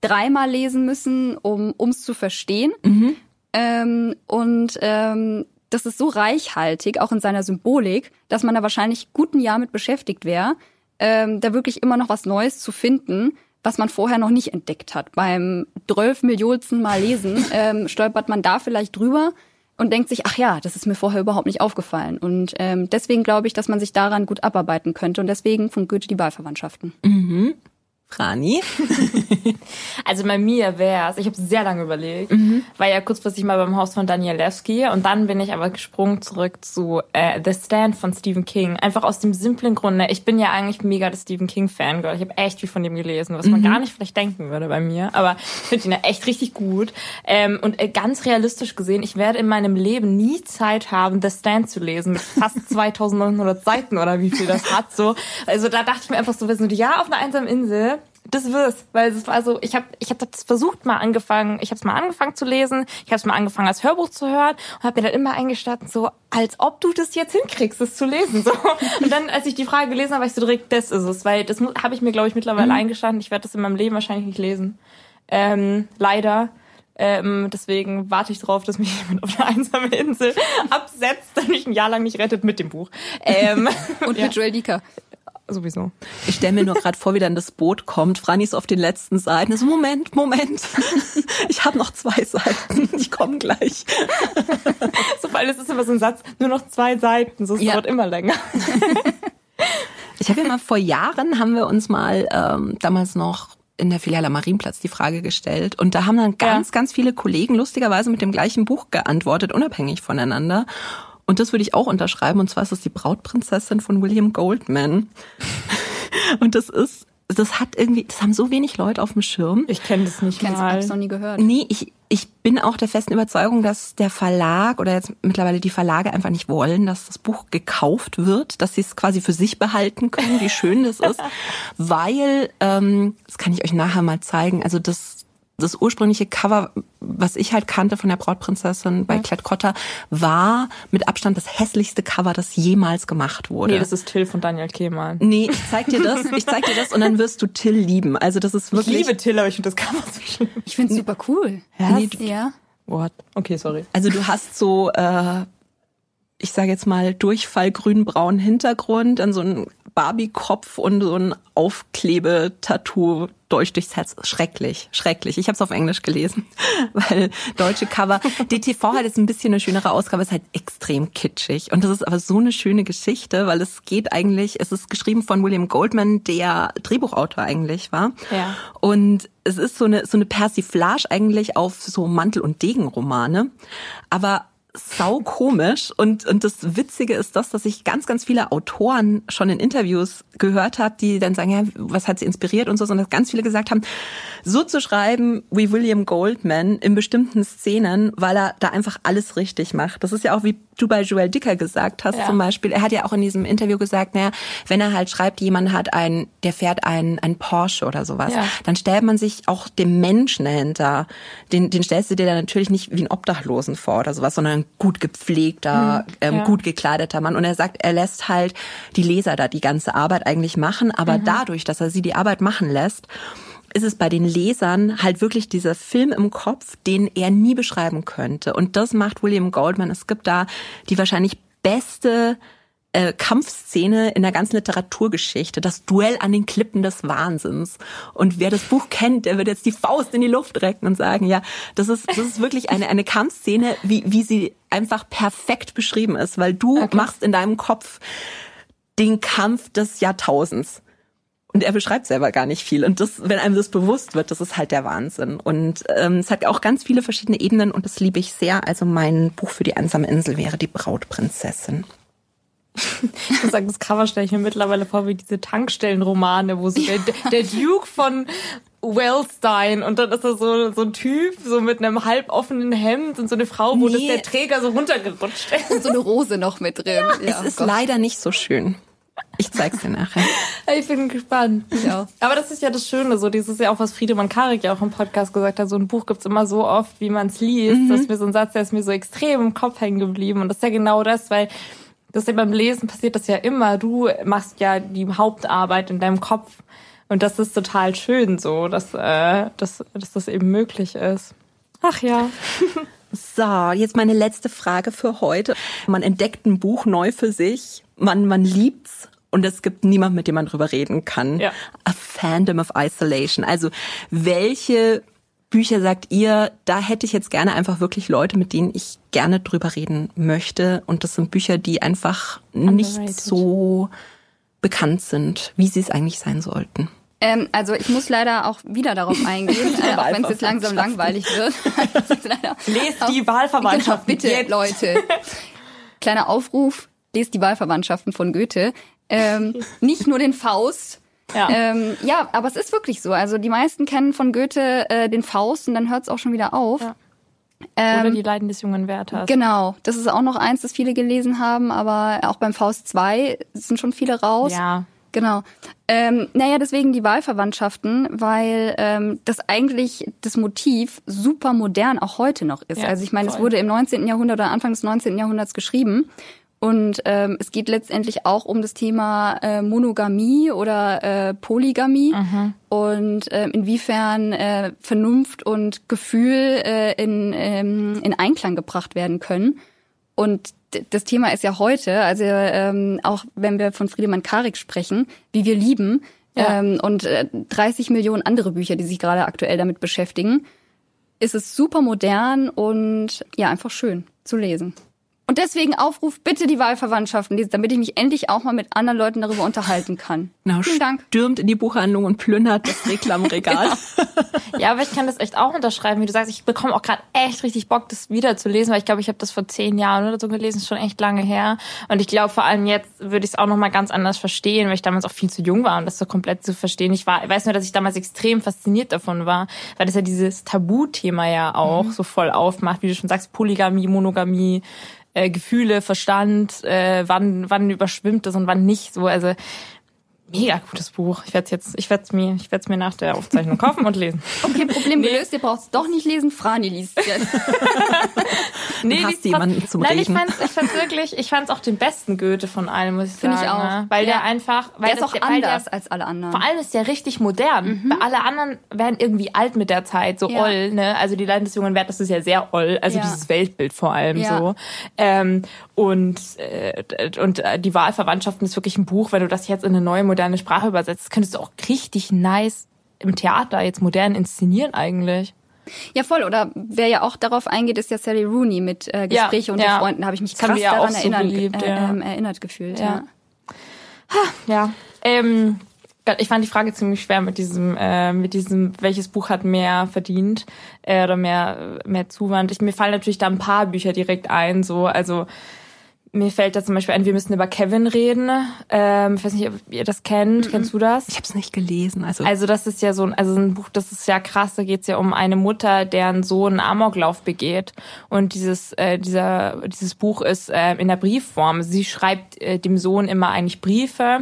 dreimal lesen müssen, um es zu verstehen. Mhm. Ähm, und ähm, das ist so reichhaltig, auch in seiner Symbolik, dass man da wahrscheinlich gut ein Jahr mit beschäftigt wäre, ähm, da wirklich immer noch was Neues zu finden, was man vorher noch nicht entdeckt hat. Beim 12 Millionsten Mal lesen ähm, stolpert man da vielleicht drüber und denkt sich, ach ja, das ist mir vorher überhaupt nicht aufgefallen. Und ähm, deswegen glaube ich, dass man sich daran gut abarbeiten könnte. Und deswegen von Goethe die Wahlverwandtschaften. Mhm. Rani? also bei mir wäre es, ich habe sehr lange überlegt, mhm. war ja kurzfristig mal beim Haus von Daniel Levski und dann bin ich aber gesprungen zurück zu äh, The Stand von Stephen King. Einfach aus dem simplen Grunde, ich bin ja eigentlich mega der Stephen King Fangirl. Ich habe echt viel von dem gelesen, was man mhm. gar nicht vielleicht denken würde bei mir, aber ich finde ihn ja echt richtig gut. Ähm, und äh, ganz realistisch gesehen, ich werde in meinem Leben nie Zeit haben, The Stand zu lesen mit fast 2900 Seiten oder wie viel das hat. So, also da dachte ich mir einfach so, wir sind ja auf einer einsamen Insel das wir's, weil es war so, ich habe ich hab das versucht mal angefangen, ich habe es mal angefangen zu lesen, ich habe es mal angefangen als Hörbuch zu hören und habe mir dann immer eingestattet so, als ob du das jetzt hinkriegst, das zu lesen so. Und dann als ich die Frage gelesen habe, war ich so direkt, das ist es, weil das habe ich mir glaube ich mittlerweile mhm. eingestanden, ich werde das in meinem Leben wahrscheinlich nicht lesen. Ähm, leider. Ähm, deswegen warte ich drauf, dass mich jemand auf eine einsame Insel absetzt, der mich ein Jahr lang nicht rettet mit dem Buch. Ähm, und ja. mit Joel Dieker sowieso. Ich stelle mir nur gerade vor, wie dann das Boot kommt. Franny ist auf den letzten Seiten. So, Moment, Moment. Ich habe noch zwei Seiten. Die kommen gleich. So, weil es ist immer so ein Satz, nur noch zwei Seiten. So, es ja. dauert immer länger. Ich habe ja mal vor Jahren, haben wir uns mal ähm, damals noch in der Filiale Marienplatz die Frage gestellt. Und da haben dann ganz, ja. ganz viele Kollegen lustigerweise mit dem gleichen Buch geantwortet, unabhängig voneinander. Und das würde ich auch unterschreiben. Und zwar ist es die Brautprinzessin von William Goldman. Und das ist, das hat irgendwie, das haben so wenig Leute auf dem Schirm. Ich kenne das nicht ich mal. Hab's noch nie gehört. Nee, ich, ich bin auch der festen Überzeugung, dass der Verlag oder jetzt mittlerweile die Verlage einfach nicht wollen, dass das Buch gekauft wird, dass sie es quasi für sich behalten können, wie schön das ist. Weil, ähm, das kann ich euch nachher mal zeigen, also das das ursprüngliche Cover, was ich halt kannte von der Brautprinzessin bei ja. Klett Cotta, war mit Abstand das hässlichste Cover, das jemals gemacht wurde. Nee, das ist Till von Daniel Kehlmann. Nee, ich zeig dir das, ich zeig dir das und dann wirst du Till lieben. Also das ist wirklich. Ich liebe Till, aber ich finde das Cover so schlimm. Ich finde es super cool. Ja. Nee, ja. What? Okay, sorry. Also du hast so, äh, ich sage jetzt mal, durchfallgrün-braunen Hintergrund, dann so ein Barbie-Kopf und so ein Aufklebetattoo durch durchs Herz. Schrecklich, schrecklich. Ich habe es auf Englisch gelesen, weil deutsche Cover. DTV hat jetzt ein bisschen eine schönere Ausgabe, ist halt extrem kitschig. Und das ist aber so eine schöne Geschichte, weil es geht eigentlich, es ist geschrieben von William Goldman, der Drehbuchautor eigentlich war. Ja. Und es ist so eine, so eine Persiflage eigentlich auf so Mantel- und Degenromane. Aber sau komisch und und das Witzige ist das, dass ich ganz ganz viele Autoren schon in Interviews gehört habe, die dann sagen, ja, was hat sie inspiriert und so, dass ganz viele gesagt haben, so zu schreiben wie William Goldman in bestimmten Szenen, weil er da einfach alles richtig macht. Das ist ja auch wie du bei Joel Dicker gesagt hast ja. zum Beispiel. Er hat ja auch in diesem Interview gesagt, naja, wenn er halt schreibt, jemand hat ein, der fährt ein, ein Porsche oder sowas, ja. dann stellt man sich auch dem Menschen dahinter, den, den stellst du dir dann natürlich nicht wie einen Obdachlosen vor oder sowas, sondern gut gepflegter, mhm, ähm, ja. gut gekleideter Mann. Und er sagt, er lässt halt die Leser da die ganze Arbeit eigentlich machen, aber mhm. dadurch, dass er sie die Arbeit machen lässt, ist es bei den Lesern halt wirklich dieser Film im Kopf, den er nie beschreiben könnte. Und das macht William Goldman. Es gibt da die wahrscheinlich beste äh, Kampfszene in der ganzen Literaturgeschichte, das Duell an den Klippen des Wahnsinns. Und wer das Buch kennt, der wird jetzt die Faust in die Luft recken und sagen, ja, das ist, das ist wirklich eine, eine Kampfszene, wie, wie sie einfach perfekt beschrieben ist, weil du okay. machst in deinem Kopf den Kampf des Jahrtausends. Und er beschreibt selber gar nicht viel. Und das, wenn einem das bewusst wird, das ist halt der Wahnsinn. Und ähm, es hat auch ganz viele verschiedene Ebenen und das liebe ich sehr. Also mein Buch für die einsame Insel wäre die Brautprinzessin. Ich muss sagen, das Cover stelle ich mir mittlerweile vor wie diese Tankstellenromane, wo so der, der Duke von Wellstein und dann ist da so, so ein Typ, so mit einem halboffenen Hemd und so eine Frau, wo nee. das der Träger so runtergerutscht ist. Und so eine Rose noch mit drin. Ja, ja es ist Gott. leider nicht so schön. Ich zeig's dir nachher. Ich bin gespannt. Ja. Aber das ist ja das Schöne, so dieses ja auch, was Friedemann Karik ja auch im Podcast gesagt hat, so ein Buch gibt's immer so oft, wie man es liest. Mhm. Das ist mir so ein Satz, der ist mir so extrem im Kopf hängen geblieben. Und das ist ja genau das, weil das ist ja beim Lesen passiert das ja immer. Du machst ja die Hauptarbeit in deinem Kopf. Und das ist total schön so, dass, äh, dass, dass das eben möglich ist. Ach ja. So, jetzt meine letzte Frage für heute. Man entdeckt ein Buch neu für sich, man, man liebt's und es gibt niemand, mit dem man drüber reden kann. Ja. A Fandom of Isolation. Also welche Bücher sagt ihr, da hätte ich jetzt gerne einfach wirklich Leute, mit denen ich gerne drüber reden möchte. Und das sind Bücher, die einfach Underrated. nicht so bekannt sind, wie sie es eigentlich sein sollten. Ähm, also ich muss leider auch wieder darauf eingehen, äh, auch wenn es jetzt langsam langweilig wird. Lest die Wahlverwandtschaft. Genau, bitte, jetzt. Leute. Kleiner Aufruf, lest die Wahlverwandtschaften von Goethe. Ähm, nicht nur den Faust. Ja. Ähm, ja, aber es ist wirklich so. Also die meisten kennen von Goethe äh, den Faust und dann hört es auch schon wieder auf. Ja. Ähm, Oder die Leiden des jungen Werthers. Genau, das ist auch noch eins, das viele gelesen haben, aber auch beim Faust 2 sind schon viele raus. Ja. Genau. Ähm, naja, deswegen die Wahlverwandtschaften, weil ähm, das eigentlich das Motiv super modern auch heute noch ist. Ja, also ich meine, es wurde im 19. Jahrhundert oder Anfang des 19. Jahrhunderts geschrieben und ähm, es geht letztendlich auch um das Thema äh, Monogamie oder äh, Polygamie mhm. und äh, inwiefern äh, Vernunft und Gefühl äh, in, ähm, in Einklang gebracht werden können. Und das Thema ist ja heute, also ähm, auch wenn wir von Friedemann Karik sprechen, wie wir lieben, ja. ähm, und äh, 30 Millionen andere Bücher, die sich gerade aktuell damit beschäftigen, ist es super modern und ja, einfach schön zu lesen. Und deswegen Aufruf, bitte die Wahlverwandtschaften lesen, damit ich mich endlich auch mal mit anderen Leuten darüber unterhalten kann. Genau, Vielen Dank. Stürmt in die Buchhandlung und plündert das Reklamregal. genau. Ja, aber ich kann das echt auch unterschreiben, wie du sagst. Ich bekomme auch gerade echt richtig Bock, das wieder zu lesen, weil ich glaube, ich habe das vor zehn Jahren oder so gelesen, ist schon echt lange her. Und ich glaube, vor allem jetzt würde ich es auch noch mal ganz anders verstehen, weil ich damals auch viel zu jung war, um das so komplett zu verstehen. Ich war, ich weiß nur, dass ich damals extrem fasziniert davon war, weil das ja dieses Tabuthema ja auch mhm. so voll aufmacht, wie du schon sagst, Polygamie, Monogamie äh, Gefühle, Verstand, äh, wann, wann überschwimmt es und wann nicht. So, also mega gutes Buch. Ich werde jetzt, ich werde es mir, ich werde es mir nach der Aufzeichnung kaufen und lesen. Okay, Problem nee. gelöst. Ihr braucht es doch nicht lesen. Frani liest jetzt. nee, hast jemanden zum Nein, Reden. ich fand's, ich fand's wirklich, ich fand's auch den besten Goethe von allen, muss ich Find sagen. Finde ich auch. Ne? Weil ja. der einfach, weil der ist auch anders der, als alle anderen. Vor allem ist der richtig modern. Mhm. Weil alle anderen werden irgendwie alt mit der Zeit, so ja. oll, ne? Also die Leiden des jungen Wert, das ist ja sehr oll. Also ja. dieses Weltbild vor allem so. Ähm, und, äh, und äh, die Wahlverwandtschaften ist wirklich ein Buch, wenn du das jetzt in eine neue moderne Sprache übersetzt, könntest du auch richtig nice im Theater jetzt modern inszenieren eigentlich. Ja, voll. Oder wer ja auch darauf eingeht, ist ja Sally Rooney mit äh, Gespräche ja, unter ja. Freunden. Habe ich mich krass daran so erinnert, geliebt, äh, ja. äh, erinnert gefühlt. Ja. Ja. ja. Ähm, ich fand die Frage ziemlich schwer mit diesem, äh, mit diesem, welches Buch hat mehr verdient äh, oder mehr, mehr Zuwand. Ich, mir fallen natürlich da ein paar Bücher direkt ein, so also mir fällt da zum Beispiel ein, wir müssen über Kevin reden. Ähm, ich weiß nicht, ob ihr das kennt. Mhm. Kennst du das? Ich habe es nicht gelesen. Also. also das ist ja so ein, also ein Buch, das ist ja krass. Da geht es ja um eine Mutter, deren Sohn Amoklauf begeht. Und dieses, äh, dieser, dieses Buch ist äh, in der Briefform. Sie schreibt äh, dem Sohn immer eigentlich Briefe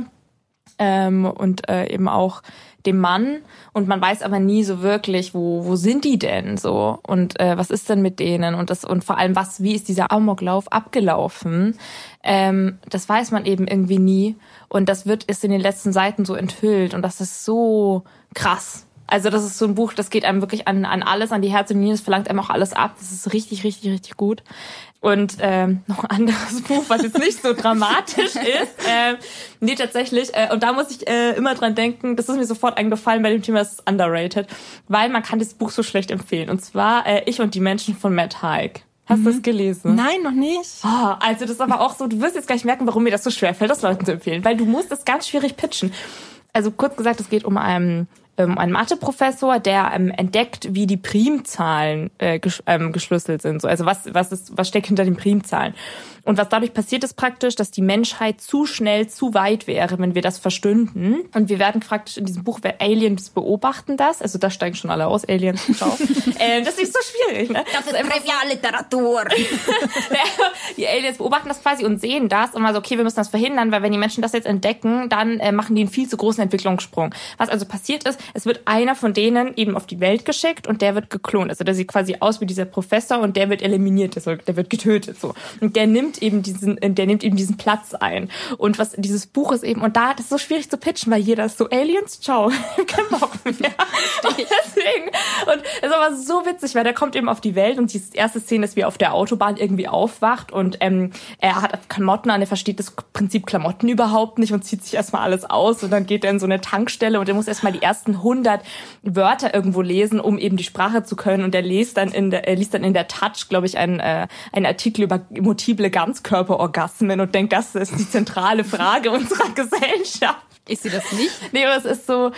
ähm, und äh, eben auch dem Mann und man weiß aber nie so wirklich, wo wo sind die denn so und äh, was ist denn mit denen und das und vor allem was wie ist dieser Amoklauf abgelaufen? Ähm, das weiß man eben irgendwie nie und das wird ist in den letzten Seiten so enthüllt und das ist so krass. Also das ist so ein Buch, das geht einem wirklich an, an alles, an die Herz und Nieren, es verlangt einem auch alles ab. Das ist richtig, richtig, richtig gut. Und ähm, noch ein anderes Buch, was jetzt nicht so dramatisch ist. Äh, nee, tatsächlich. Äh, und da muss ich äh, immer dran denken, das ist mir sofort eingefallen bei dem Thema, das ist underrated, weil man kann das Buch so schlecht empfehlen. Und zwar äh, Ich und die Menschen von Matt Haig. Hast mhm. du das gelesen? Nein, noch nicht. Oh, also das ist aber auch so, du wirst jetzt gleich merken, warum mir das so schwer fällt, das Leuten zu empfehlen. Weil du musst das ganz schwierig pitchen. Also kurz gesagt, es geht um einen ähm, ein Matheprofessor, der ähm, entdeckt, wie die Primzahlen äh, ges ähm, geschlüsselt sind. So, also was, was, ist, was steckt hinter den Primzahlen? Und was dadurch passiert ist praktisch, dass die Menschheit zu schnell, zu weit wäre, wenn wir das verstünden. Und wir werden praktisch in diesem Buch, Aliens beobachten das. Also da steigen schon alle aus, Aliens, ciao. äh, das ist nicht so schwierig, ne? Das ist Trivialliteratur. die Aliens beobachten das quasi und sehen das und mal so, okay, wir müssen das verhindern, weil wenn die Menschen das jetzt entdecken, dann äh, machen die einen viel zu großen Entwicklungssprung. Was also passiert ist, es wird einer von denen eben auf die Welt geschickt und der wird geklont. Also der sieht quasi aus wie dieser Professor und der wird eliminiert, also der wird getötet so. Und der nimmt eben diesen, der nimmt eben diesen Platz ein. Und was dieses Buch ist eben, und da, das ist so schwierig zu pitchen, weil jeder ist so Aliens, ciao, kein Bock mehr. und deswegen, und es ist aber so witzig, weil der kommt eben auf die Welt und die erste Szene ist, wie er auf der Autobahn irgendwie aufwacht und ähm, er hat Klamotten an, er versteht das Prinzip Klamotten überhaupt nicht und zieht sich erstmal alles aus und dann geht er in so eine Tankstelle und er muss erstmal die ersten 100 Wörter irgendwo lesen, um eben die Sprache zu können. Und er liest dann in der, er liest dann in der Touch, glaube ich, einen, äh, einen Artikel über multiple Ganzkörperorgasmen und denkt, das ist die zentrale Frage unserer Gesellschaft. Ist sie das nicht? Nee, aber es ist so,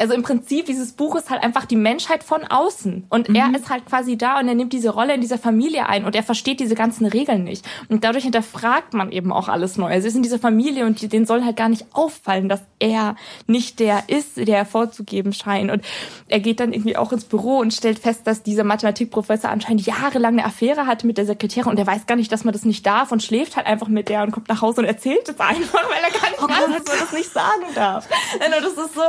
also im Prinzip dieses Buch ist halt einfach die Menschheit von außen und mhm. er ist halt quasi da und er nimmt diese Rolle in dieser Familie ein und er versteht diese ganzen Regeln nicht und dadurch hinterfragt man eben auch alles neu. Also er ist in dieser Familie und denen soll halt gar nicht auffallen, dass er nicht der ist, der hervorzugeben scheint und er geht dann irgendwie auch ins Büro und stellt fest, dass dieser Mathematikprofessor anscheinend jahrelang eine Affäre hatte mit der Sekretärin und er weiß gar nicht, dass man das nicht darf und schläft halt einfach mit der und kommt nach Hause und erzählt es einfach, weil er gar nicht oh weiß, dass man das nicht sagen darf. Und das ist so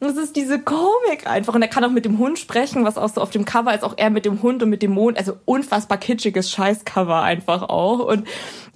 das ist diese Komik einfach. Und er kann auch mit dem Hund sprechen, was auch so auf dem Cover ist, auch er mit dem Hund und mit dem Mond. Also unfassbar kitschiges Scheißcover einfach auch. Und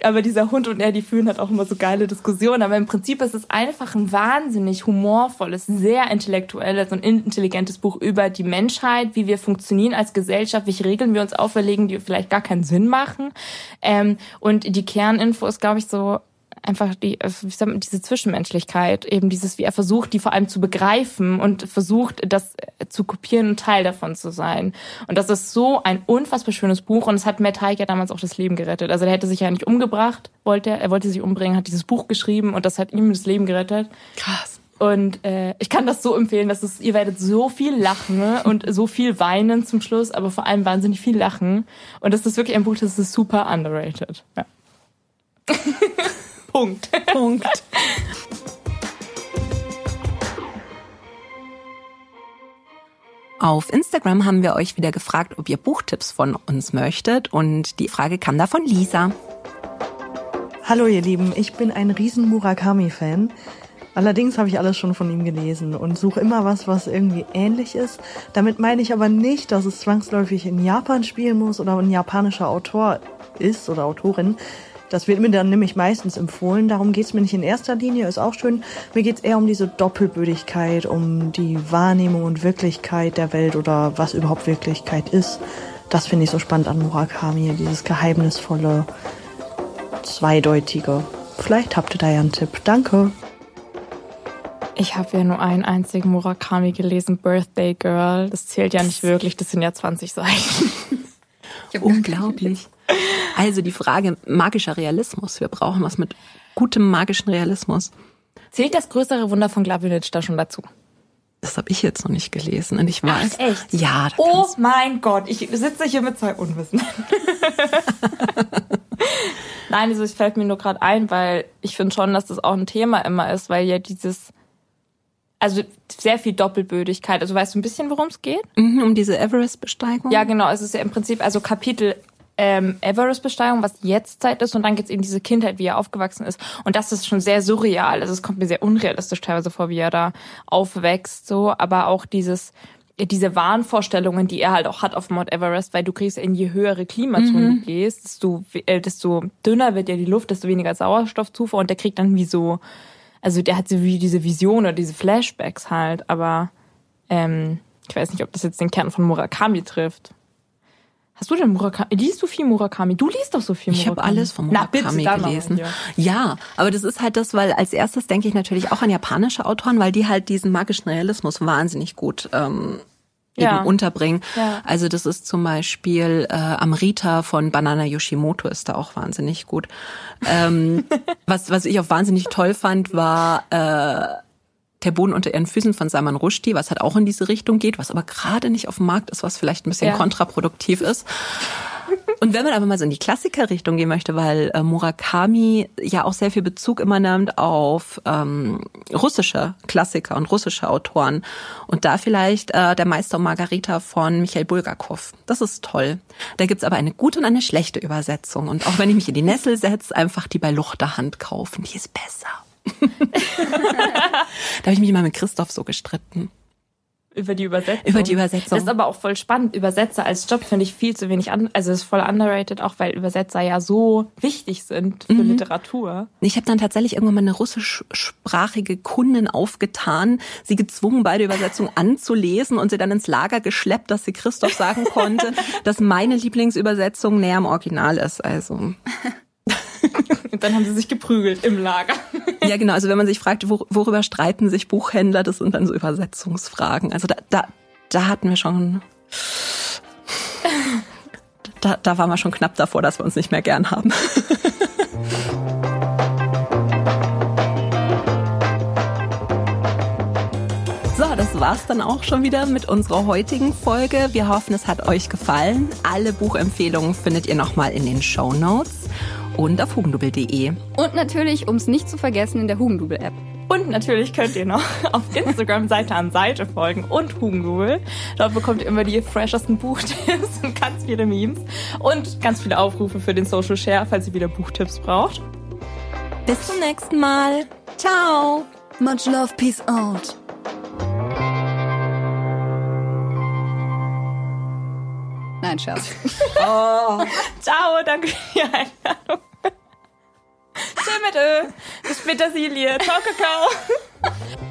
aber dieser Hund und er, die führen halt auch immer so geile Diskussionen. Aber im Prinzip ist es einfach ein wahnsinnig humorvolles, sehr intellektuelles und intelligentes Buch über die Menschheit, wie wir funktionieren als Gesellschaft, welche Regeln wir uns auferlegen, die vielleicht gar keinen Sinn machen. Ähm, und die Kerninfo ist, glaube ich, so einfach die, sagt man, diese Zwischenmenschlichkeit, eben dieses, wie er versucht, die vor allem zu begreifen und versucht, das äh, zu kopieren und Teil davon zu sein. Und das ist so ein unfassbar schönes Buch und es hat Matt Haig ja damals auch das Leben gerettet. Also er hätte sich ja nicht umgebracht, wollte er, er wollte sich umbringen, hat dieses Buch geschrieben und das hat ihm das Leben gerettet. Krass. Und äh, ich kann das so empfehlen, dass es, ihr werdet so viel lachen ne? und so viel weinen zum Schluss, aber vor allem wahnsinnig viel lachen. Und das ist wirklich ein Buch, das ist super underrated. Ja. Punkt. Punkt. Auf Instagram haben wir euch wieder gefragt, ob ihr Buchtipps von uns möchtet und die Frage kam da von Lisa. Hallo ihr Lieben, ich bin ein riesen Murakami-Fan. Allerdings habe ich alles schon von ihm gelesen und suche immer was, was irgendwie ähnlich ist. Damit meine ich aber nicht, dass es zwangsläufig in Japan spielen muss oder ein japanischer Autor ist oder Autorin. Das wird mir dann nämlich meistens empfohlen. Darum geht's mir nicht in erster Linie, ist auch schön. Mir geht's eher um diese Doppelbödigkeit, um die Wahrnehmung und Wirklichkeit der Welt oder was überhaupt Wirklichkeit ist. Das finde ich so spannend an Murakami, dieses geheimnisvolle, zweideutige. Vielleicht habt ihr da ja einen Tipp. Danke. Ich habe ja nur einen einzigen Murakami gelesen, Birthday Girl. Das zählt ja nicht wirklich, das sind ja 20 Seiten. Unglaublich. Also die Frage magischer Realismus. Wir brauchen was mit gutem magischen Realismus. Zählt das größere Wunder von Glavinic da schon dazu? Das habe ich jetzt noch nicht gelesen und ich weiß. Ach, echt? Ja. Oh mein Gott, ich sitze hier mit zwei Unwissen. Nein, also es fällt mir nur gerade ein, weil ich finde schon, dass das auch ein Thema immer ist, weil ja dieses also sehr viel Doppelbödigkeit. Also weißt du ein bisschen, worum es geht? Mhm, um diese Everest-Besteigung? Ja, genau. Es ist ja im Prinzip also Kapitel ähm, Everest-Besteigung, was jetzt Zeit ist, und dann geht's eben diese Kindheit, wie er aufgewachsen ist. Und das ist schon sehr surreal. Also es kommt mir sehr unrealistisch teilweise vor, wie er da aufwächst, so. Aber auch dieses, diese Wahnvorstellungen, die er halt auch hat auf Mount Everest, weil du kriegst, in je höhere Klimazonen mhm. du gehst, desto, äh, desto dünner wird ja die Luft, desto weniger Sauerstoffzufuhr und der kriegt dann wie so, also der hat so wie diese Vision oder diese Flashbacks halt, aber ähm, Ich weiß nicht, ob das jetzt den Kern von Murakami trifft. Hast du denn Murakami? Liest du viel Murakami? Du liest doch so viel Ich Murakami. habe alles von Murakami Na, bitte, mal gelesen. hier. Ja, aber das ist halt das, weil als erstes denke ich natürlich auch an japanische Autoren, weil die halt diesen magischen Realismus wahnsinnig gut ähm, eben Ja. unterbringen. Ja. Also das ist zum Beispiel äh, Amrita von Banana Yoshimoto ist da auch wahnsinnig gut. Ähm, was, was ich auch wahnsinnig toll fand, war äh, der Boden unter ihren Füßen von Salman Rushdie, was halt auch in diese Richtung geht, was aber gerade nicht auf dem Markt ist, was vielleicht ein bisschen Ja. kontraproduktiv ist. Und wenn man aber mal so in die Klassikerrichtung gehen möchte, weil äh, Murakami ja auch sehr viel Bezug immer nimmt auf ähm, russische Klassiker und russische Autoren und da vielleicht äh, der Meister und Margarita von Michael Bulgakov. Das ist toll. Da gibt's aber eine gute und eine schlechte Übersetzung. Und auch wenn ich mich in die Nessel setze, einfach die bei Luchterhand kaufen. Die ist besser. da habe ich mich immer mit Christoph so gestritten. Über die Übersetzung. Über die Übersetzung. Das ist aber auch voll spannend. Übersetzer als Job finde ich viel zu wenig an. Also es ist voll underrated, auch weil Übersetzer ja so wichtig sind für Literatur. Ich habe dann tatsächlich irgendwann mal eine russischsprachige Kundin aufgetan, sie gezwungen, beide Übersetzungen anzulesen und sie dann ins Lager geschleppt, dass sie Christoph sagen konnte, dass meine Lieblingsübersetzung näher am Original ist. Also Und dann haben sie sich geprügelt im Lager. ja, genau. Also wenn man sich fragt, wor worüber streiten sich Buchhändler, das sind dann so Übersetzungsfragen. Also da, da, da hatten wir schon. Da, da waren wir schon knapp davor, dass wir uns nicht mehr gern haben. So, das war's dann auch schon wieder mit unserer heutigen Folge. Wir hoffen, es hat euch gefallen. Alle Buchempfehlungen findet ihr nochmal in den Show Notes und auf hugendubel.de. Und natürlich, um es nicht zu vergessen, in der Hugendubel-App. Und natürlich könnt ihr noch auf Instagram Seite an Seite folgen und Hugendubel. Dort bekommt ihr immer die freshesten Buchtipps und ganz viele Memes und ganz viele Aufrufe für den Social Share, falls ihr wieder Buchtipps braucht. Bis zum nächsten Mal. Ciao. Much love, peace out. Nein, Scherz. Ciao, danke für die Einladung. Tschüss mit Ö. Bis Petersilie. Ciao, Kakao.